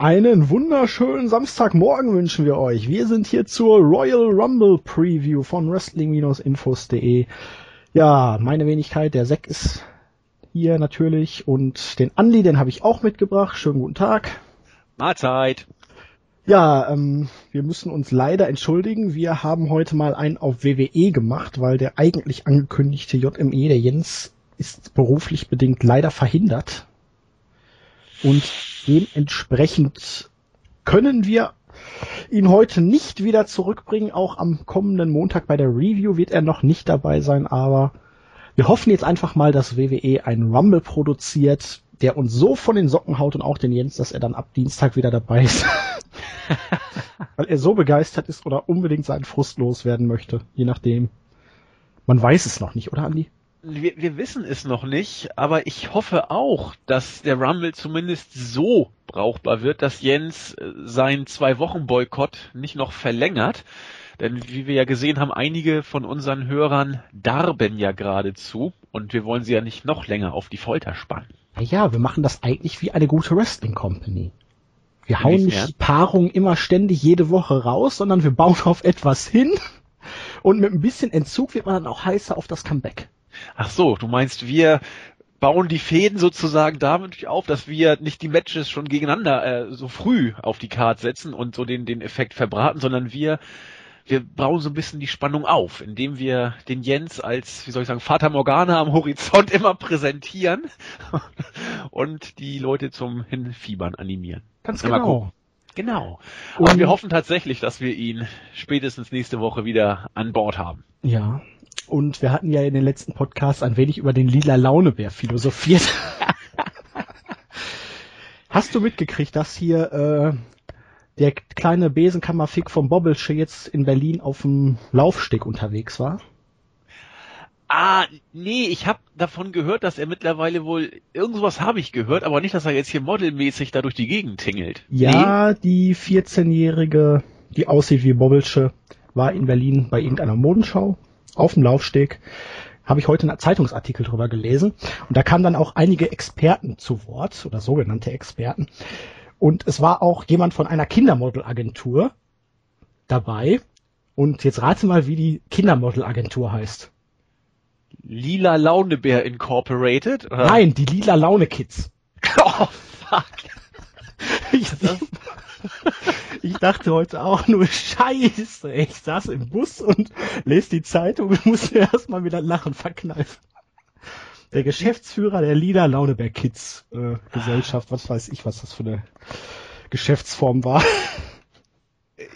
Einen wunderschönen Samstagmorgen wünschen wir euch. Wir sind hier zur Royal Rumble Preview von Wrestling-Infos.de. Ja, meine Wenigkeit, der Zack ist hier natürlich und den Andi, den habe ich auch mitgebracht. Schönen guten Tag. Mahlzeit. Ja, ähm, wir müssen uns leider entschuldigen. Wir haben heute mal einen auf WWE gemacht, weil der eigentlich angekündigte JME, der Jens, ist beruflich bedingt leider verhindert. Und dementsprechend können wir ihn heute nicht wieder zurückbringen. Auch am kommenden Montag bei der Review wird er noch nicht dabei sein, aber wir hoffen jetzt einfach mal, dass WWE einen Rumble produziert, der uns so von den Socken haut und auch den Jens, dass er dann ab Dienstag wieder dabei ist. Weil er so begeistert ist oder unbedingt seinen Frust loswerden möchte, je nachdem. Man weiß es noch nicht, oder Andi? Wir, wir wissen es noch nicht, aber ich hoffe auch, dass der Rumble zumindest so brauchbar wird, dass Jens äh, seinen zwei Wochen Boykott nicht noch verlängert. Denn wie wir ja gesehen haben, einige von unseren Hörern darben ja geradezu und wir wollen sie ja nicht noch länger auf die Folter spannen. Ja, wir machen das eigentlich wie eine gute Wrestling Company. Wir hauen nicht die Paarung immer ständig jede Woche raus, sondern wir bauen auf etwas hin und mit ein bisschen Entzug wird man dann auch heißer auf das Comeback. Ach so, du meinst, wir bauen die Fäden sozusagen damit auf, dass wir nicht die Matches schon gegeneinander äh, so früh auf die Karte setzen und so den, den Effekt verbraten, sondern wir wir bauen so ein bisschen die Spannung auf, indem wir den Jens als, wie soll ich sagen, Vater Morgana am Horizont immer präsentieren und die Leute zum Hinfiebern animieren. Ganz genau. Genau. Und Aber wir hoffen tatsächlich, dass wir ihn spätestens nächste Woche wieder an Bord haben. Ja, und wir hatten ja in den letzten Podcasts ein wenig über den lila Launebär philosophiert. Hast du mitgekriegt, dass hier äh, der kleine Besenkammerfick vom Bobbelsche jetzt in Berlin auf dem Laufsteg unterwegs war? Ah, nee, ich habe davon gehört, dass er mittlerweile wohl irgendwas habe ich gehört, aber nicht, dass er jetzt hier modelmäßig da durch die Gegend tingelt. Ja, nee. die 14-jährige, die aussieht wie Bobbelsche, war in Berlin bei irgendeiner Modenschau auf dem Laufsteg habe ich heute einen Zeitungsartikel drüber gelesen und da kamen dann auch einige Experten zu Wort oder sogenannte Experten und es war auch jemand von einer Kindermodelagentur dabei und jetzt rate mal, wie die Kindermodelagentur heißt. Lila Launebär Incorporated? Oder? Nein, die Lila Laune Kids. Oh, fuck. Ich, ich dachte heute auch nur Scheiße. Ich saß im Bus und lese die Zeitung und musste erstmal wieder lachen verkneifen. Der Geschäftsführer der Lila Launeberg Kids äh, Gesellschaft, was weiß ich, was das für eine Geschäftsform war.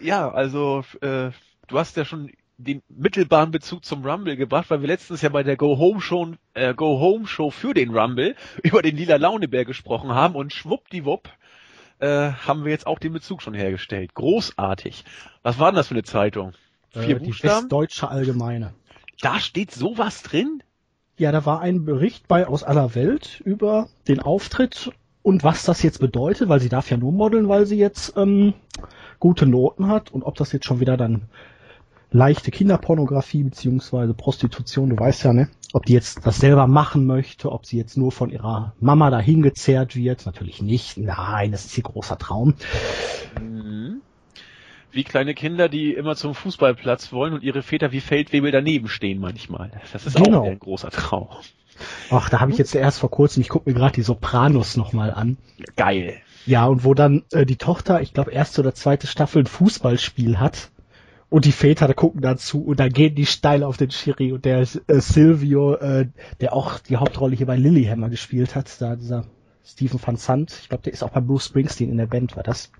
Ja, also äh, du hast ja schon den mittelbaren Bezug zum Rumble gebracht, weil wir letztens ja bei der Go Home Show, äh, Go Home Show für den Rumble über den lila Launebär gesprochen haben und schwuppdiwupp äh, haben wir jetzt auch den Bezug schon hergestellt. Großartig. Was war denn das für eine Zeitung? Vier äh, Buchstaben? Die Deutsche Allgemeine. Da steht sowas drin? Ja, da war ein Bericht bei aus aller Welt über den Auftritt und was das jetzt bedeutet, weil sie darf ja nur modeln, weil sie jetzt ähm, gute Noten hat und ob das jetzt schon wieder dann leichte Kinderpornografie beziehungsweise Prostitution, du weißt ja, ne? Ob die jetzt das selber machen möchte, ob sie jetzt nur von ihrer Mama dahin gezerrt wird, natürlich nicht. Nein, das ist ihr großer Traum. Mhm. Wie kleine Kinder, die immer zum Fußballplatz wollen und ihre Väter wie Feldwebel daneben stehen manchmal. Das ist genau. auch ein großer Traum. Ach, da habe ich jetzt erst vor kurzem, ich gucke mir gerade die Sopranos nochmal an. Geil. Ja, und wo dann äh, die Tochter, ich glaube erste oder zweite Staffel ein Fußballspiel hat und die Väter da gucken dazu und dann gehen die steil auf den Schiri und der äh, Silvio, äh, der auch die Hauptrolle hier bei Lilyhammer gespielt hat, da dieser Stephen van Sant, ich glaube, der ist auch bei Bruce Springsteen in der Band, war das.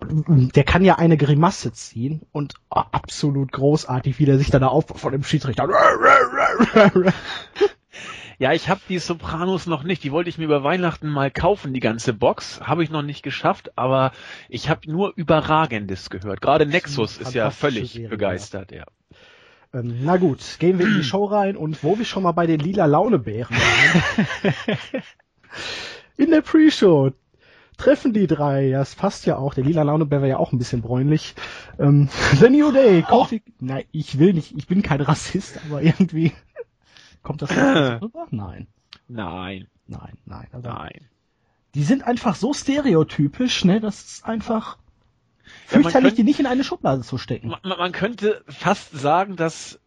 Der kann ja eine Grimasse ziehen und oh, absolut großartig, wie der sich dann da auf von dem Schiedsrichter Ja, ich habe die Sopranos noch nicht. Die wollte ich mir über Weihnachten mal kaufen, die ganze Box. Habe ich noch nicht geschafft, aber ich habe nur Überragendes gehört. Gerade Nexus ist ja völlig Serie, begeistert, ja. ja. Ähm, na gut, gehen wir in die Show rein und wo wir schon mal bei den lila Launebären waren. in der Pre-Show treffen die drei, ja, es passt ja auch, der lila Launebär wäre ja auch ein bisschen bräunlich. Ähm, The New Day, Kofi, oh. nein, ich will nicht, ich bin kein Rassist, aber irgendwie Kommt das rüber? Nein. Nein. Nein, nein. Also, nein. die sind einfach so stereotypisch, ne, das ist einfach fürchterlich, könnte, die nicht in eine Schublade zu stecken. Man, man könnte fast sagen, dass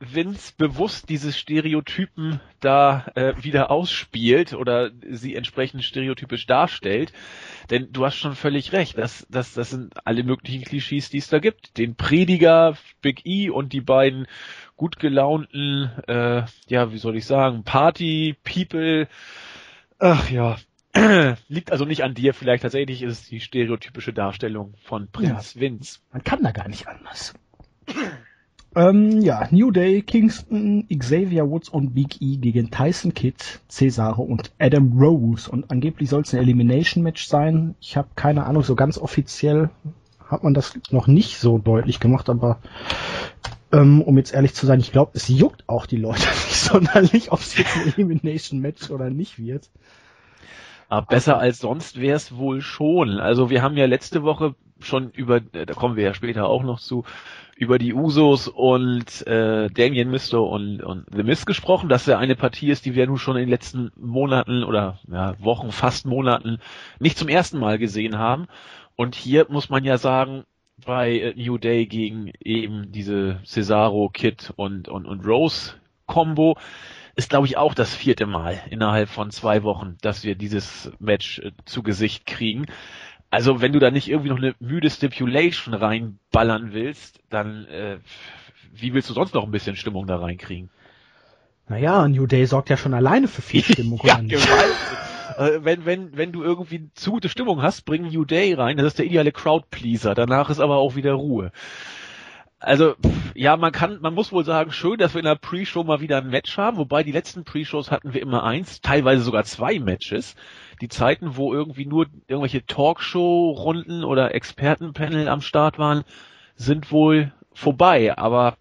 Vince bewusst diese Stereotypen da äh, wieder ausspielt oder sie entsprechend stereotypisch darstellt. Denn du hast schon völlig recht, das, das, das sind alle möglichen Klischees, die es da gibt. Den Prediger, Big E und die beiden gut gelaunten, äh, ja, wie soll ich sagen, Party-People. Ach ja, liegt also nicht an dir, vielleicht tatsächlich ist es die stereotypische Darstellung von Prinz ja, Vince. Man kann da gar nicht anders. Ähm, ja, New Day, Kingston, Xavier Woods und Big E gegen Tyson Kidd, Cesaro und Adam Rose. Und angeblich soll es ein Elimination Match sein. Ich habe keine Ahnung, so ganz offiziell hat man das noch nicht so deutlich gemacht, aber ähm, um jetzt ehrlich zu sein, ich glaube, es juckt auch die Leute nicht sonderlich, ob es jetzt ein Elimination Match oder nicht wird. Aber besser als sonst wäre es wohl schon. Also wir haben ja letzte Woche schon über, da kommen wir ja später auch noch zu, über die Usos und äh, Damien Mister und, und The Mist gesprochen, dass er eine Partie ist, die wir nun schon in den letzten Monaten oder ja, Wochen, fast Monaten nicht zum ersten Mal gesehen haben. Und hier muss man ja sagen, bei New Day gegen eben diese Cesaro, Kid und, und, und Rose Combo ist, glaube ich, auch das vierte Mal innerhalb von zwei Wochen, dass wir dieses Match äh, zu Gesicht kriegen. Also wenn du da nicht irgendwie noch eine müde Stipulation reinballern willst, dann äh, wie willst du sonst noch ein bisschen Stimmung da reinkriegen? Naja, New Day sorgt ja schon alleine für viel Stimmung. ja, äh, wenn, wenn, wenn du irgendwie zu gute Stimmung hast, bring New Day rein. Das ist der ideale Crowdpleaser. Danach ist aber auch wieder Ruhe. Also, ja, man kann, man muss wohl sagen, schön, dass wir in der Pre-Show mal wieder ein Match haben, wobei die letzten Pre-Shows hatten wir immer eins, teilweise sogar zwei Matches. Die Zeiten, wo irgendwie nur irgendwelche Talkshow-Runden oder Expertenpanel am Start waren, sind wohl vorbei, aber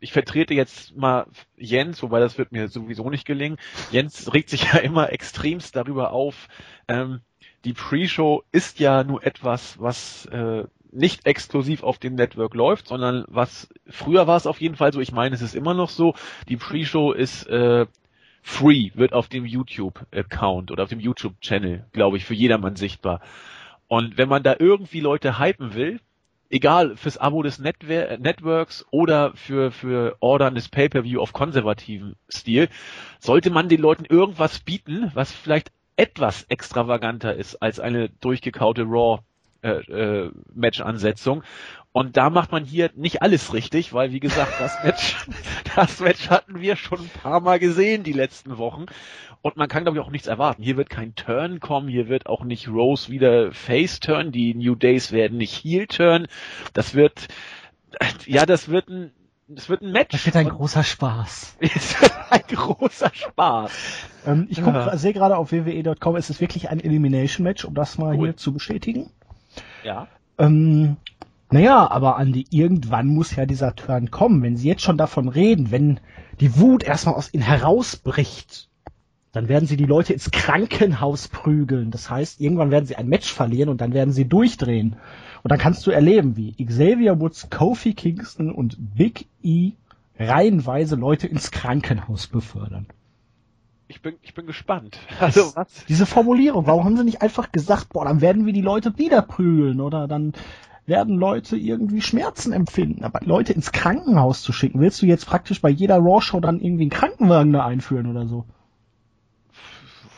ich vertrete jetzt mal Jens, wobei das wird mir sowieso nicht gelingen. Jens regt sich ja immer extremst darüber auf, ähm, die Pre-Show ist ja nur etwas, was äh, nicht exklusiv auf dem Network läuft, sondern was früher war es auf jeden Fall so, ich meine, es ist immer noch so, die Pre-Show ist äh, free, wird auf dem YouTube-Account oder auf dem YouTube-Channel, glaube ich, für jedermann sichtbar. Und wenn man da irgendwie Leute hypen will, egal fürs Abo des Netwer Networks oder für, für Ordern des Pay-Per-View auf konservativen Stil, sollte man den Leuten irgendwas bieten, was vielleicht etwas extravaganter ist als eine durchgekaute Raw äh, äh, Match-Ansetzung. Und da macht man hier nicht alles richtig, weil wie gesagt, das Match, das Match hatten wir schon ein paar Mal gesehen die letzten Wochen. Und man kann glaube ich auch nichts erwarten. Hier wird kein Turn kommen, hier wird auch nicht Rose wieder Face Turn, die New Days werden nicht Heel Turn. Das wird, ja, das wird ein, das wird ein Match. Das wird ein großer Spaß. Es wird ein großer Spaß. Ähm, ich guck, ja. sehe gerade auf wwe.com, es ist wirklich ein Elimination Match, um das mal cool. hier zu bestätigen. Ja. Ähm, naja, aber Andi, irgendwann muss ja dieser Turn kommen. Wenn sie jetzt schon davon reden, wenn die Wut erstmal aus ihnen herausbricht, dann werden sie die Leute ins Krankenhaus prügeln. Das heißt, irgendwann werden sie ein Match verlieren und dann werden sie durchdrehen. Und dann kannst du erleben, wie Xavier Woods, Kofi Kingston und Big E reihenweise Leute ins Krankenhaus befördern ich bin, ich bin gespannt. Also was? Diese Formulierung, warum haben sie nicht einfach gesagt, boah, dann werden wir die Leute wieder prügeln oder dann werden Leute irgendwie Schmerzen empfinden. Aber Leute ins Krankenhaus zu schicken, willst du jetzt praktisch bei jeder Raw-Show dann irgendwie einen Krankenwagen da einführen oder so?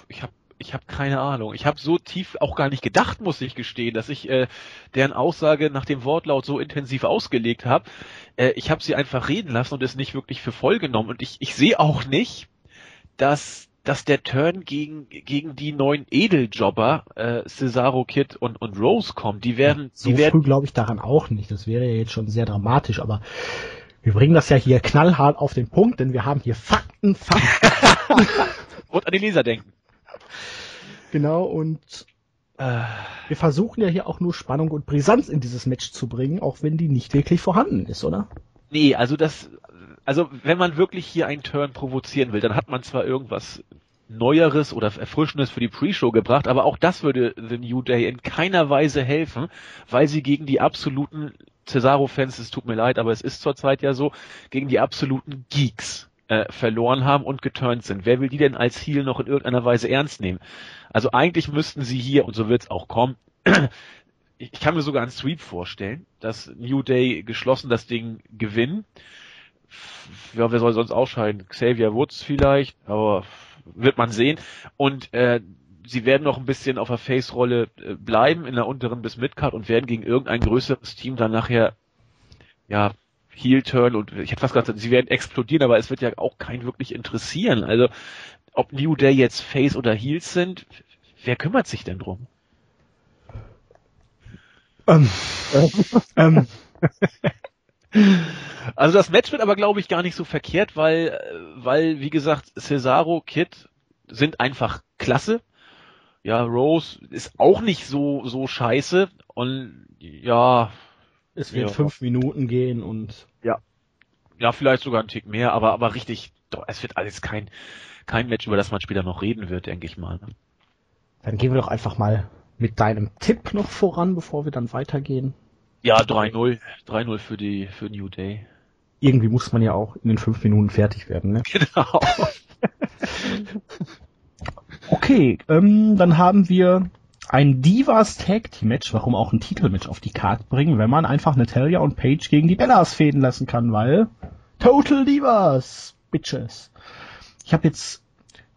Ich habe ich habe keine Ahnung. Ich habe so tief auch gar nicht gedacht, muss ich gestehen, dass ich äh, deren Aussage nach dem Wortlaut so intensiv ausgelegt habe. Äh, ich habe sie einfach reden lassen und es nicht wirklich für voll genommen. Und ich, ich sehe auch nicht, dass dass der Turn gegen gegen die neuen Edeljobber äh, Cesaro Kid und und Rose kommt. Die werden so die werden glaube ich daran auch nicht. Das wäre ja jetzt schon sehr dramatisch, aber wir bringen das ja hier knallhart auf den Punkt, denn wir haben hier Fakten, Fakten und an die Leser denken. Genau und äh, wir versuchen ja hier auch nur Spannung und Brisanz in dieses Match zu bringen, auch wenn die nicht wirklich vorhanden ist, oder? Nee, also das also wenn man wirklich hier einen Turn provozieren will, dann hat man zwar irgendwas Neueres oder Erfrischendes für die Pre-Show gebracht, aber auch das würde The New Day in keiner Weise helfen, weil sie gegen die absoluten Cesaro-Fans, es tut mir leid, aber es ist zurzeit ja so, gegen die absoluten Geeks äh, verloren haben und geturnt sind. Wer will die denn als Heel noch in irgendeiner Weise ernst nehmen? Also eigentlich müssten sie hier, und so wird's auch kommen, ich kann mir sogar einen Sweep vorstellen, dass New Day geschlossen das Ding gewinnen. Ja, wer soll sonst ausscheiden? Xavier Woods vielleicht, aber wird man sehen. Und äh, sie werden noch ein bisschen auf der Face-Rolle äh, bleiben in der unteren bis Midcard und werden gegen irgendein größeres Team dann nachher ja Heel-Turn und ich hätte fast gesagt, sie werden explodieren, aber es wird ja auch keinen wirklich interessieren. Also ob New Day jetzt Face oder Heels sind, wer kümmert sich denn drum? Ähm, ähm. Also das Match wird aber glaube ich gar nicht so verkehrt, weil, weil wie gesagt Cesaro, Kid sind einfach klasse. Ja, Rose ist auch nicht so so scheiße und ja. Es wird ja. fünf Minuten gehen und ja, ja vielleicht sogar ein Tick mehr, aber aber richtig, doch, es wird alles kein kein Match, über das man später noch reden wird, denke ich mal. Ne? Dann gehen wir doch einfach mal mit deinem Tipp noch voran, bevor wir dann weitergehen. Ja, 3-0. 3-0 für die, für New Day. Irgendwie muss man ja auch in den fünf Minuten fertig werden, ne? Genau. okay, ähm, dann haben wir ein Divas Tag Team Match, warum auch ein Titelmatch auf die Karte bringen, wenn man einfach Natalia und Paige gegen die Bellas fäden lassen kann, weil Total Divas, Bitches. Ich habe jetzt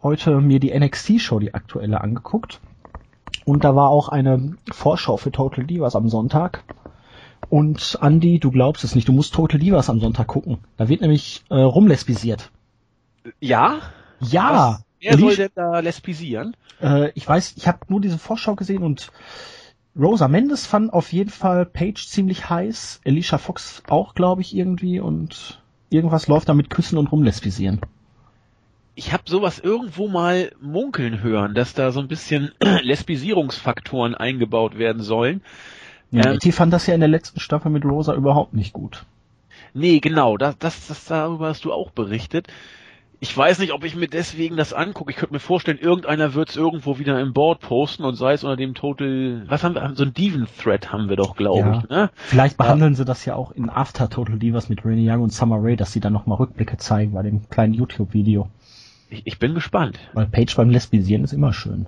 heute mir die NXT Show, die aktuelle, angeguckt und da war auch eine Vorschau für Total Divas am Sonntag. Und Andy, du glaubst es nicht, du musst Total Divas am Sonntag gucken. Da wird nämlich äh, rumlesbisiert. Ja? Ja. Was, wer soll denn da lesbisieren? Äh, ich weiß, ich habe nur diese Vorschau gesehen und Rosa Mendes fand auf jeden Fall Paige ziemlich heiß. Alicia Fox auch, glaube ich, irgendwie. Und irgendwas läuft da mit Küssen und rumlesbisieren ich habe sowas irgendwo mal munkeln hören, dass da so ein bisschen Lesbisierungsfaktoren eingebaut werden sollen. Ja, ähm, fand das ja in der letzten Staffel mit Rosa überhaupt nicht gut. Nee, genau, das, das, das darüber hast du auch berichtet. Ich weiß nicht, ob ich mir deswegen das angucke. Ich könnte mir vorstellen, irgendeiner wird es irgendwo wieder im Board posten und sei es unter dem Total, was haben wir, so ein Diven-Thread haben wir doch, glaube ja. ich. Ne? Vielleicht behandeln ja. sie das ja auch in After Total Divas mit Renee Young und Summer Rae, dass sie dann nochmal Rückblicke zeigen bei dem kleinen YouTube-Video. Ich, ich bin gespannt. Weil Page beim Lesbisieren ist immer schön.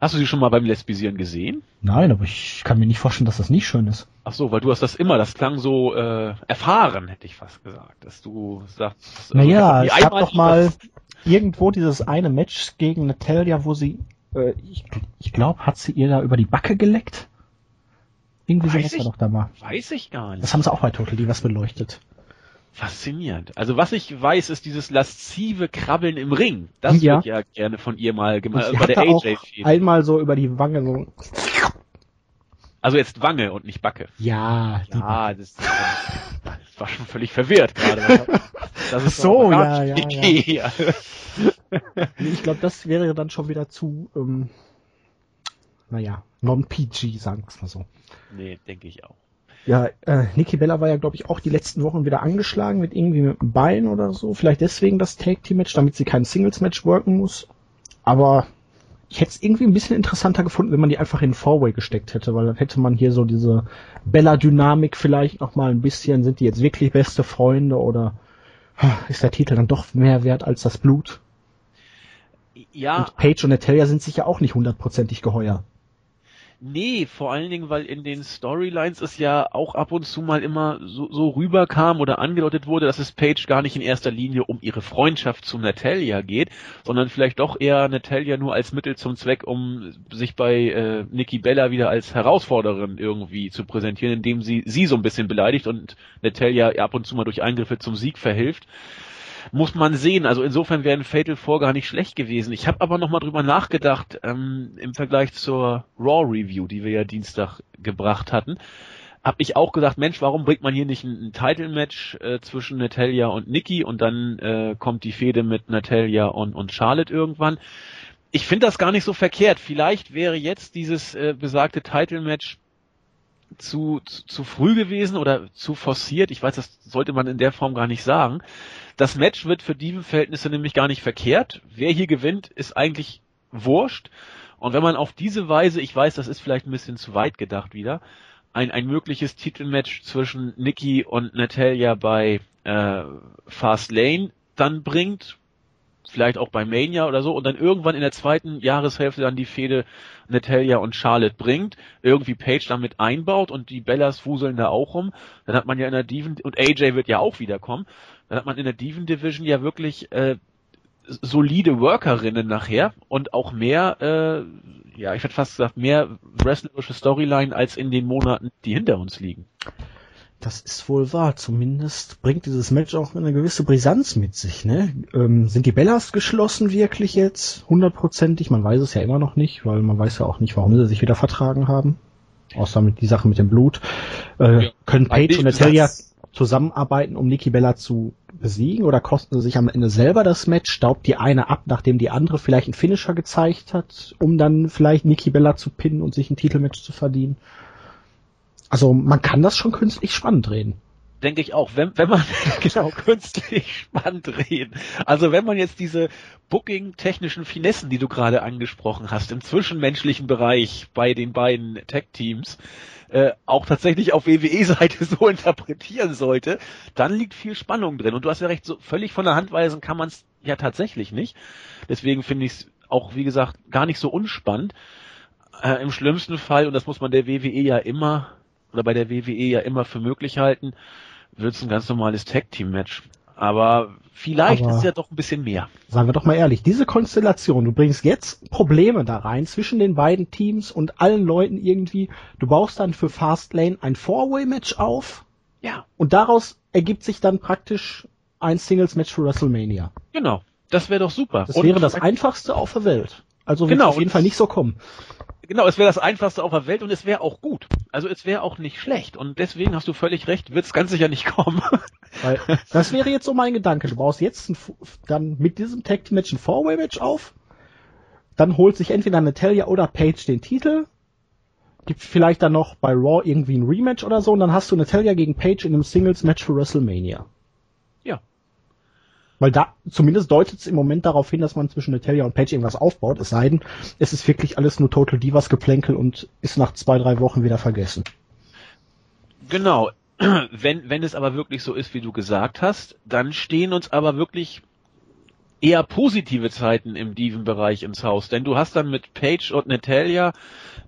Hast du sie schon mal beim Lesbisieren gesehen? Nein, aber ich kann mir nicht vorstellen, dass das nicht schön ist. Ach so, weil du hast das immer, das klang so äh, erfahren, hätte ich fast gesagt, dass du sagst. Naja, ich hab doch mal irgendwo dieses eine Match gegen Natalia, wo sie, äh, ich, ich glaube, hat sie ihr da über die Backe geleckt? Irgendwie sowas war doch da mal. Weiß ich gar nicht. Das haben sie auch bei Total Divas beleuchtet. Faszinierend. Also was ich weiß, ist dieses laszive Krabbeln im Ring. Das ja. wird ja gerne von ihr mal gemacht. Bei der AJ einmal so über die Wange so. Also jetzt Wange und nicht Backe. Ja. Ja, das, das, war schon völlig verwirrt gerade. Das ist so, ja, ja, ja. ich glaube, das wäre dann schon wieder zu, ähm, naja, non-PG, sagen wir mal so. Nee, denke ich auch. Ja, äh, Nikki Bella war ja, glaube ich, auch die letzten Wochen wieder angeschlagen mit irgendwie mit dem Bein oder so. Vielleicht deswegen das Tag Team Match, damit sie kein Singles Match worken muss. Aber ich hätte es irgendwie ein bisschen interessanter gefunden, wenn man die einfach in Four-Way gesteckt hätte, weil dann hätte man hier so diese Bella-Dynamik vielleicht noch mal ein bisschen. Sind die jetzt wirklich beste Freunde oder ist der Titel dann doch mehr wert als das Blut? Ja. Und Paige und Natalia sind sich ja auch nicht hundertprozentig geheuer. Nee, vor allen Dingen, weil in den Storylines es ja auch ab und zu mal immer so, so rüberkam oder angedeutet wurde, dass es Paige gar nicht in erster Linie um ihre Freundschaft zu Natalia geht, sondern vielleicht doch eher Natalia nur als Mittel zum Zweck, um sich bei äh, Nikki Bella wieder als Herausforderin irgendwie zu präsentieren, indem sie sie so ein bisschen beleidigt und Natalia ab und zu mal durch Eingriffe zum Sieg verhilft muss man sehen. Also insofern wäre ein Fatal 4 gar nicht schlecht gewesen. Ich habe aber nochmal drüber nachgedacht, ähm, im Vergleich zur Raw Review, die wir ja Dienstag gebracht hatten, habe ich auch gesagt, Mensch, warum bringt man hier nicht ein, ein Title-Match äh, zwischen Natalia und Nikki und dann äh, kommt die Fehde mit Natalia und, und Charlotte irgendwann. Ich finde das gar nicht so verkehrt. Vielleicht wäre jetzt dieses äh, besagte Title-Match zu, zu, zu früh gewesen oder zu forciert. Ich weiß, das sollte man in der Form gar nicht sagen. Das Match wird für die Verhältnisse nämlich gar nicht verkehrt. Wer hier gewinnt, ist eigentlich wurscht. Und wenn man auf diese Weise, ich weiß, das ist vielleicht ein bisschen zu weit gedacht wieder, ein, ein mögliches Titelmatch zwischen Nikki und Natalia bei äh, Fast Lane dann bringt, vielleicht auch bei Mania oder so und dann irgendwann in der zweiten Jahreshälfte dann die Fehde Natalia und Charlotte bringt, irgendwie Page damit einbaut und die Bellas fuseln da auch rum, dann hat man ja in der Diven und AJ wird ja auch wiederkommen, dann hat man in der Diven Division ja wirklich äh, solide Workerinnen nachher und auch mehr, äh, ja, ich hätte fast gesagt, mehr wrestlerische Storyline als in den Monaten, die hinter uns liegen. Das ist wohl wahr. Zumindest bringt dieses Match auch eine gewisse Brisanz mit sich. Ne? Ähm, sind die Bellas geschlossen wirklich jetzt? Hundertprozentig? Man weiß es ja immer noch nicht, weil man weiß ja auch nicht, warum sie sich wieder vertragen haben. Außer mit die Sache mit dem Blut. Äh, ja. Können Paige und Natalia zusammenarbeiten, um Nikki Bella zu besiegen? Oder kosten sie sich am Ende selber das Match? Staubt die eine ab, nachdem die andere vielleicht einen Finisher gezeigt hat, um dann vielleicht Nikki Bella zu pinnen und sich ein Titelmatch zu verdienen? Also man kann das schon künstlich spannend drehen. Denke ich auch, wenn, wenn man genau künstlich spannend drehen. Also wenn man jetzt diese Booking-technischen Finessen, die du gerade angesprochen hast, im zwischenmenschlichen Bereich bei den beiden Tech-Teams, äh, auch tatsächlich auf WWE-Seite so interpretieren sollte, dann liegt viel Spannung drin. Und du hast ja recht, so völlig von der Hand weisen kann man es ja tatsächlich nicht. Deswegen finde ich es auch, wie gesagt, gar nicht so unspannend. Äh, Im schlimmsten Fall, und das muss man der WWE ja immer oder bei der WWE ja immer für möglich halten, wird es ein ganz normales Tag-Team-Match. Aber vielleicht Aber ist ja doch ein bisschen mehr. Sagen wir doch mal ehrlich, diese Konstellation, du bringst jetzt Probleme da rein zwischen den beiden Teams und allen Leuten irgendwie. Du baust dann für Fastlane ein Four-Way-Match auf. Ja. Und daraus ergibt sich dann praktisch ein Singles-Match für WrestleMania. Genau. Das wäre doch super. Das und wäre das einfachste auf der Welt. Also wird genau, auf jeden Fall nicht so kommen. Genau, es wäre das einfachste auf der Welt und es wäre auch gut. Also es wäre auch nicht schlecht. Und deswegen hast du völlig recht, wird es ganz sicher nicht kommen. Weil, das wäre jetzt so mein Gedanke. Du baust jetzt ein, dann mit diesem Tag Match ein Four-Way Match auf. Dann holt sich entweder Natalia oder Paige den Titel. Gibt vielleicht dann noch bei Raw irgendwie ein Rematch oder so. Und dann hast du Natalia gegen Paige in einem Singles Match für WrestleMania. Weil da, zumindest deutet es im Moment darauf hin, dass man zwischen Natalia und Paige irgendwas aufbaut, es sei denn, es ist wirklich alles nur Total Divas Geplänkel und ist nach zwei, drei Wochen wieder vergessen. Genau. Wenn, wenn es aber wirklich so ist, wie du gesagt hast, dann stehen uns aber wirklich eher positive Zeiten im Diven-Bereich ins Haus. Denn du hast dann mit Paige und Natalia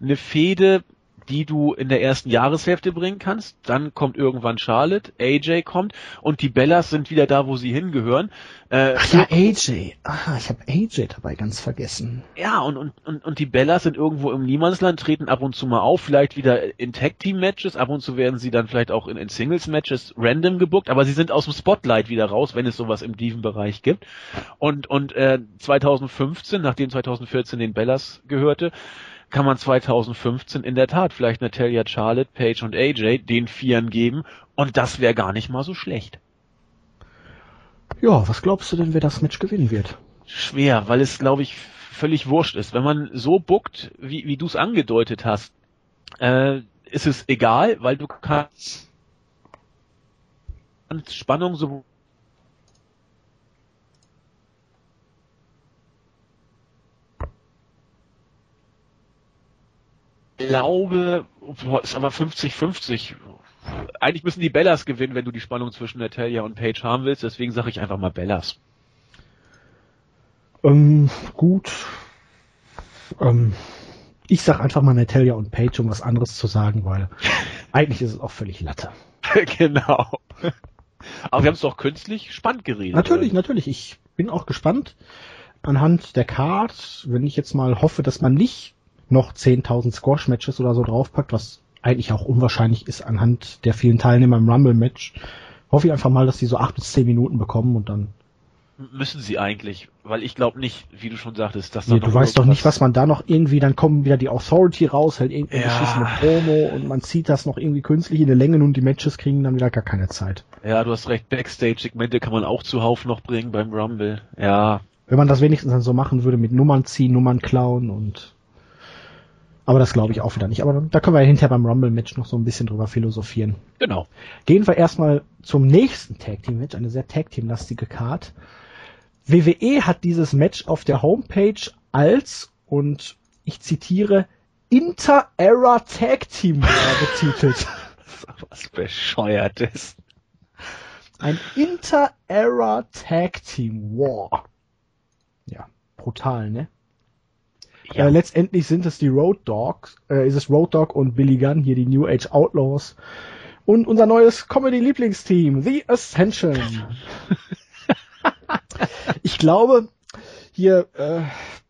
eine Fehde, die du in der ersten Jahreshälfte bringen kannst. Dann kommt irgendwann Charlotte, AJ kommt und die Bellas sind wieder da, wo sie hingehören. Äh, Ach ja, AJ. Ah, ich habe AJ dabei ganz vergessen. Ja, und, und, und, und die Bellas sind irgendwo im Niemandsland, treten ab und zu mal auf, vielleicht wieder in Tag-Team-Matches, ab und zu werden sie dann vielleicht auch in, in Singles-Matches random gebuckt, aber sie sind aus dem Spotlight wieder raus, wenn es sowas im Diven-Bereich gibt. Und, und äh, 2015, nachdem 2014 den Bellas gehörte, kann man 2015 in der Tat vielleicht Natalia, Charlotte, Paige und AJ den Vieren geben und das wäre gar nicht mal so schlecht. Ja, was glaubst du denn, wer das Match gewinnen wird? Schwer, weil es, glaube ich, völlig wurscht ist. Wenn man so buckt, wie, wie du es angedeutet hast, äh, ist es egal, weil du kannst Spannung sowohl glaube, ist aber 50-50. Eigentlich müssen die Bellas gewinnen, wenn du die Spannung zwischen Natalia und Paige haben willst. Deswegen sage ich einfach mal Bellas. Ähm, gut. Ähm, ich sag einfach mal Natalia und Paige, um was anderes zu sagen, weil eigentlich ist es auch völlig Latte. genau. Aber wir haben es doch künstlich spannend geredet. Natürlich, oder? natürlich. Ich bin auch gespannt anhand der Card, wenn ich jetzt mal hoffe, dass man nicht noch 10.000 Squash-Matches oder so draufpackt, was eigentlich auch unwahrscheinlich ist anhand der vielen Teilnehmer im Rumble-Match, hoffe ich einfach mal, dass die so acht bis zehn Minuten bekommen und dann müssen sie eigentlich, weil ich glaube nicht, wie du schon sagtest, dass da nee, du weißt doch nicht, was man da noch irgendwie, dann kommen wieder die Authority raus, hält irgendwie ja. beschissene Promo und man zieht das noch irgendwie künstlich in die Länge und die Matches kriegen dann wieder gar keine Zeit. Ja, du hast recht, Backstage-Segmente kann man auch zuhauf noch bringen beim Rumble, ja. Wenn man das wenigstens dann so machen würde mit Nummern ziehen, Nummern klauen und aber das glaube ich auch wieder nicht. Aber da können wir ja hinterher beim Rumble-Match noch so ein bisschen drüber philosophieren. Genau. Gehen wir erstmal zum nächsten Tag-Team-Match, eine sehr Tag-Team-lastige Card. WWE hat dieses Match auf der Homepage als, und ich zitiere, Inter-Era Tag Team betitelt. Was bescheuertes. Ein Inter-Era Tag Team War. Ja, brutal, ne? Ja. Äh, letztendlich sind es die Road Dogs, äh, ist es Road Dog und Billy Gunn, hier die New Age Outlaws. Und unser neues Comedy-Lieblingsteam, The Ascension. ich glaube, hier äh,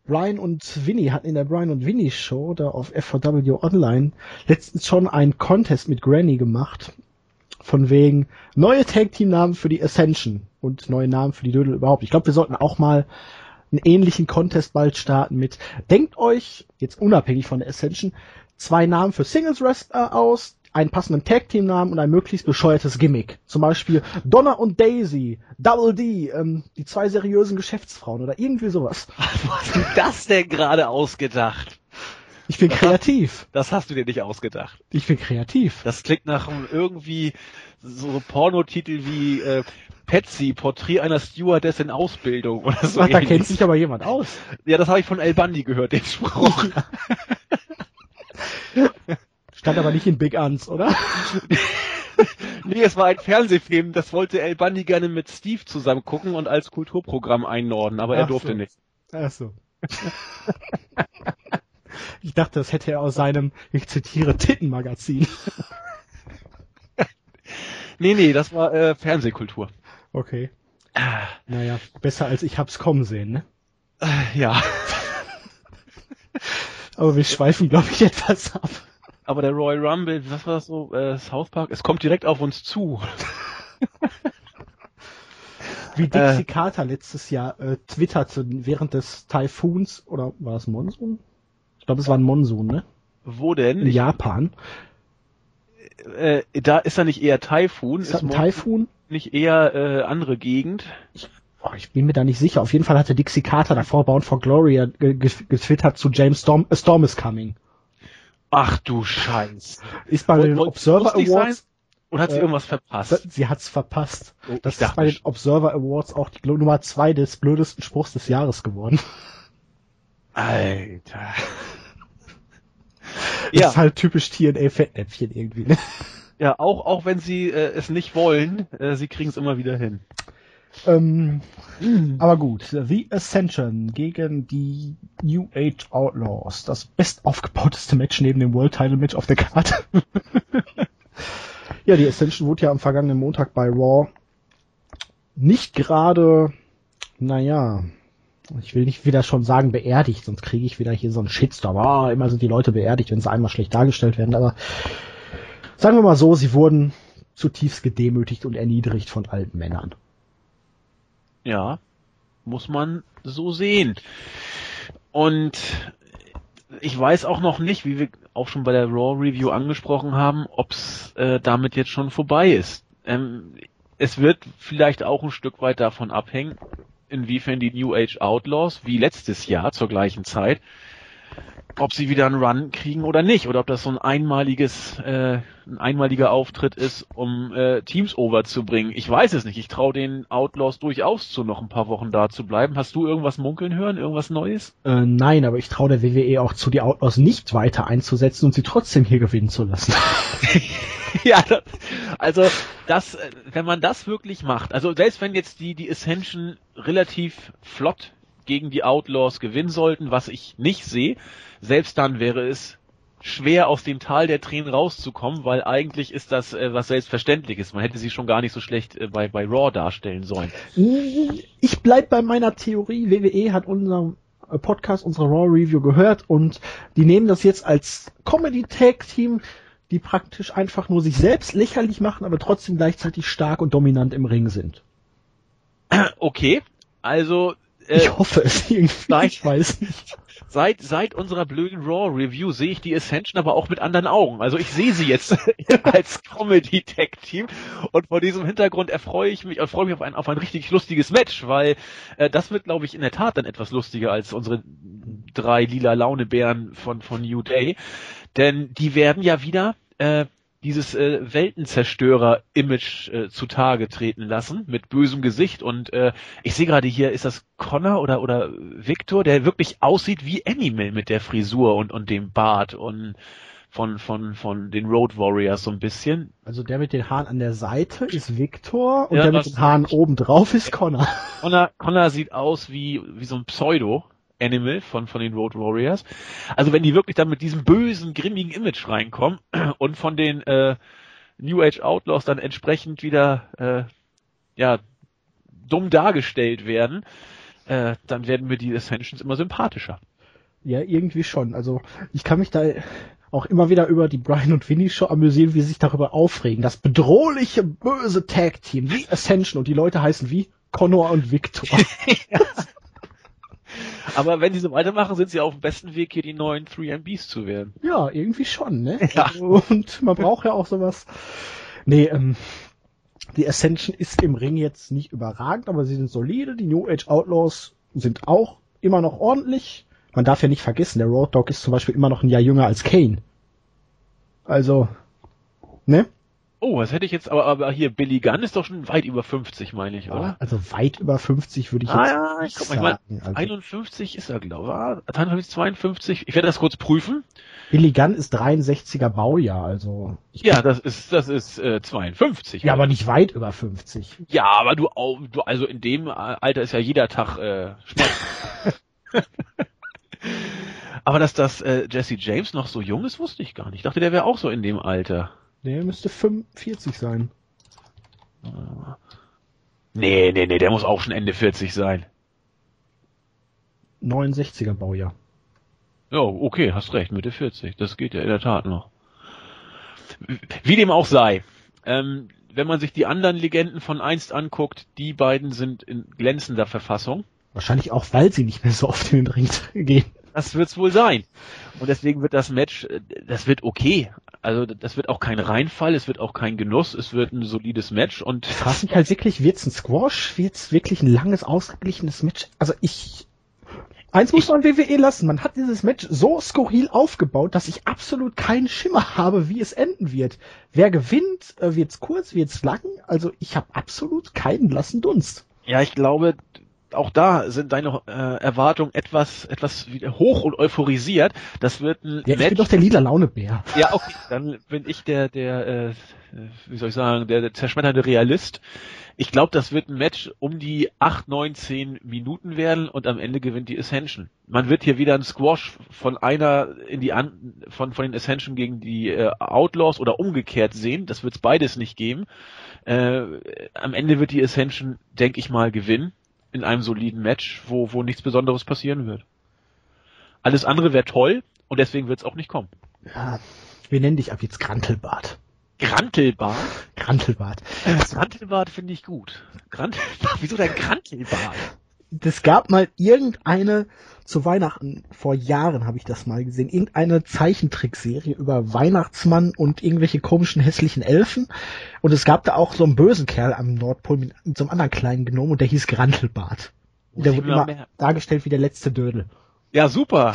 Brian und Winnie hatten in der Brian und Winnie Show da auf FVW Online letztens schon einen Contest mit Granny gemacht. Von wegen neue Tag-Team-Namen für die Ascension und neue Namen für die Dödel überhaupt. Ich glaube, wir sollten auch mal einen ähnlichen Contest bald starten mit, denkt euch, jetzt unabhängig von der Ascension, zwei Namen für Singles Wrestler aus, einen passenden Tag-Team-Namen und ein möglichst bescheuertes Gimmick. Zum Beispiel Donna und Daisy, Double D, ähm, die zwei seriösen Geschäftsfrauen oder irgendwie sowas. Was hast du das denn gerade ausgedacht? Ich bin kreativ. Das hast du dir nicht ausgedacht. Ich bin kreativ. Das klingt nach irgendwie so Pornotitel wie äh, Patsy, Porträt einer Stewardess in Ausbildung oder so. Ach, da kennt sich aber jemand aus. Ja, das habe ich von El Bundy gehört, den Spruch. Stand aber nicht in Big Ans, oder? nee, es war ein Fernsehfilm, das wollte El Bundy gerne mit Steve zusammen gucken und als Kulturprogramm einnorden, aber er Ach durfte so. nicht. Ach so. ich dachte, das hätte er aus seinem, ich zitiere, Tittenmagazin. nee, nee, das war äh, Fernsehkultur. Okay. Ah. Naja, besser als ich hab's kommen sehen, ne? Äh, ja. Aber wir schweifen, glaube ich, etwas ab aber der Royal Rumble, was war das so, äh, South Park, es kommt direkt auf uns zu. Wie Dixie äh, Carter letztes Jahr äh, twitterte während des Taifuns, oder war es Monsun? Ich glaube, es war ein Monsun, ne? Wo denn? In ich, Japan. Äh, da ist er nicht eher Taifun? Ist, ist ein Taifun? Nicht eher äh, andere Gegend? Ich, oh, ich bin mir da nicht sicher. Auf jeden Fall hatte Dixie Carter davor Bound for Gloria getwittert zu James Storm, A Storm is Coming. Ach du Scheiß. Ist bei den Observer Awards. Sein? Oder hat sie äh, irgendwas verpasst? Sie hat's verpasst. Oh, das ist bei den Observer Awards auch die Nummer zwei des blödesten Spruchs des Jahres geworden. Alter. Das ja. ist halt typisch TNA-Fettnäpfchen irgendwie, ne? Ja, auch, auch wenn sie äh, es nicht wollen, äh, sie kriegen es immer wieder hin. Ähm, aber gut, The Ascension gegen die New Age Outlaws. Das best aufgebauteste Match neben dem World Title Match auf der Karte. ja, die Ascension wurde ja am vergangenen Montag bei Raw nicht gerade, naja, ich will nicht wieder schon sagen beerdigt, sonst kriege ich wieder hier so einen Shitstorm. Ah, immer sind die Leute beerdigt, wenn sie einmal schlecht dargestellt werden, aber sagen wir mal so, sie wurden zutiefst gedemütigt und erniedrigt von alten Männern. Ja, muss man so sehen. Und ich weiß auch noch nicht, wie wir auch schon bei der Raw Review angesprochen haben, ob es äh, damit jetzt schon vorbei ist. Ähm, es wird vielleicht auch ein Stück weit davon abhängen, inwiefern die New Age Outlaws, wie letztes Jahr zur gleichen Zeit, ob sie wieder einen Run kriegen oder nicht, oder ob das so ein einmaliges, äh, ein einmaliger Auftritt ist, um äh, Teams over zu bringen. Ich weiß es nicht. Ich traue den Outlaws durchaus zu, noch ein paar Wochen da zu bleiben. Hast du irgendwas munkeln hören, irgendwas Neues? Äh, nein, aber ich traue der WWE auch zu, die Outlaws nicht weiter einzusetzen und sie trotzdem hier gewinnen zu lassen. ja, das, also das, äh, wenn man das wirklich macht, also selbst wenn jetzt die die Ascension relativ flott gegen die Outlaws gewinnen sollten, was ich nicht sehe, selbst dann wäre es schwer aus dem Tal der Tränen rauszukommen, weil eigentlich ist das äh, was Selbstverständliches. Man hätte sie schon gar nicht so schlecht äh, bei, bei Raw darstellen sollen. Ich bleib bei meiner Theorie. WWE hat unseren äh, Podcast, unsere Raw Review gehört und die nehmen das jetzt als Comedy Tag Team, die praktisch einfach nur sich selbst lächerlich machen, aber trotzdem gleichzeitig stark und dominant im Ring sind. Okay, also äh, ich hoffe es irgendwie. Ich weiß nicht. Seit, seit unserer blöden Raw-Review sehe ich die Ascension aber auch mit anderen Augen. Also ich sehe sie jetzt als Comedy-Tech-Team und vor diesem Hintergrund erfreue ich mich, erfreue mich auf ein, auf ein richtig lustiges Match, weil äh, das wird, glaube ich, in der Tat dann etwas lustiger als unsere drei lila Launebären von, von New Day. Denn die werden ja wieder äh, dieses äh, Weltenzerstörer-Image äh, zutage treten lassen mit bösem Gesicht und äh, ich sehe gerade hier, ist das Connor oder oder Victor, der wirklich aussieht wie Animal mit der Frisur und und dem Bart und von, von, von den Road Warriors so ein bisschen. Also der mit den Haaren an der Seite ist Victor und Ja, der mit den Haaren oben drauf ist Connor. Connor, Connor sieht aus wie, wie so ein Pseudo. Animal von, von den Road Warriors. Also wenn die wirklich dann mit diesem bösen, grimmigen Image reinkommen und von den äh, New Age Outlaws dann entsprechend wieder äh, ja dumm dargestellt werden, äh, dann werden mir die Ascensions immer sympathischer. Ja, irgendwie schon. Also ich kann mich da auch immer wieder über die Brian und Vinny Show amüsieren, wie sie sich darüber aufregen. Das bedrohliche, böse Tag-Team, wie Ascension und die Leute heißen wie Connor und Victor. Aber wenn sie so weitermachen, sind sie auf dem besten Weg, hier die neuen 3MBs zu werden. ja, irgendwie schon, ne? Ja. Also, Und man braucht ja auch sowas. Nee, ähm, die Ascension ist im Ring jetzt nicht überragend, aber sie sind solide. Die New Age Outlaws sind auch immer noch ordentlich. Man darf ja nicht vergessen, der Road Dog ist zum Beispiel immer noch ein Jahr jünger als Kane. Also, ne? Oh, was hätte ich jetzt, aber, aber hier, Billy Gunn ist doch schon weit über 50, meine ich, oder? Also weit über 50 würde ich jetzt Ah ja, ich guck mal, ich sagen. meine, also, 51 ist er, glaube ich. Ah, 53, 52. Ich werde das kurz prüfen. Billy Gunn ist 63er Baujahr, also ich Ja, das ist, das ist äh, 52. ja, aber nicht weit über 50. Ja, aber du, du, also in dem Alter ist ja jeder Tag äh, Schmerz. aber dass das äh, Jesse James noch so jung ist, wusste ich gar nicht. Ich dachte, der wäre auch so in dem Alter. Der müsste 45 sein. Nee, nee, nee, der muss auch schon Ende 40 sein. 69er Baujahr. Ja, okay, hast recht, Mitte 40. Das geht ja in der Tat noch. Wie dem auch sei. Ähm, wenn man sich die anderen Legenden von einst anguckt, die beiden sind in glänzender Verfassung. Wahrscheinlich auch, weil sie nicht mehr so oft in den Ring gehen. Das wird's wohl sein. Und deswegen wird das Match, äh, das wird okay. Also das wird auch kein Reinfall, es wird auch kein Genuss, es wird ein solides Match und Ich frage mich halt wirklich, wird's ein Squash? Wird's wirklich ein langes, ausgeglichenes Match? Also ich, eins muss man WWE lassen. Man hat dieses Match so skurril aufgebaut, dass ich absolut keinen Schimmer habe, wie es enden wird. Wer gewinnt? Äh, Wird's kurz? Wird's lang? Also ich habe absolut keinen blassen Dunst. ja, ich glaube, auch da sind deine äh, Erwartungen etwas, etwas wieder hoch und euphorisiert. Das wird ein Ja, ich bin doch der lila Launebär. Ja, okay, dann bin ich der, der, äh, wie soll ich sagen, der, der zerschmetternde Realist. Ich glaube, das wird ein Match um die 8, 9, 10 Minuten werden und am Ende gewinnt die Ascension. Man wird hier wieder einen Squash von einer in die an, von, von den Ascension gegen die äh, Outlaws oder umgekehrt sehen. Das wird es beides nicht geben. Äh, am Ende wird die Ascension, denke ich mal, gewinnen in einem soliden Match, wo, wo nichts Besonderes passieren wird. Alles andere wäre toll und deswegen wird es auch nicht kommen. Ja, wir nennen dich ab jetzt Grantelbart. Grantelbart? Grantelbart. Grantelbart finde ich gut. Grantelbart? Wieso dein Grantelbart? Es gab mal irgendeine, zu Weihnachten, vor Jahren habe ich das mal gesehen, irgendeine Zeichentrickserie über Weihnachtsmann und irgendwelche komischen hässlichen Elfen. Und es gab da auch so einen bösen Kerl am Nordpol mit, mit so einem anderen kleinen Gnom und der hieß Grantelbart. Muss der wurde immer merken. dargestellt wie der letzte Dödel. Ja, super.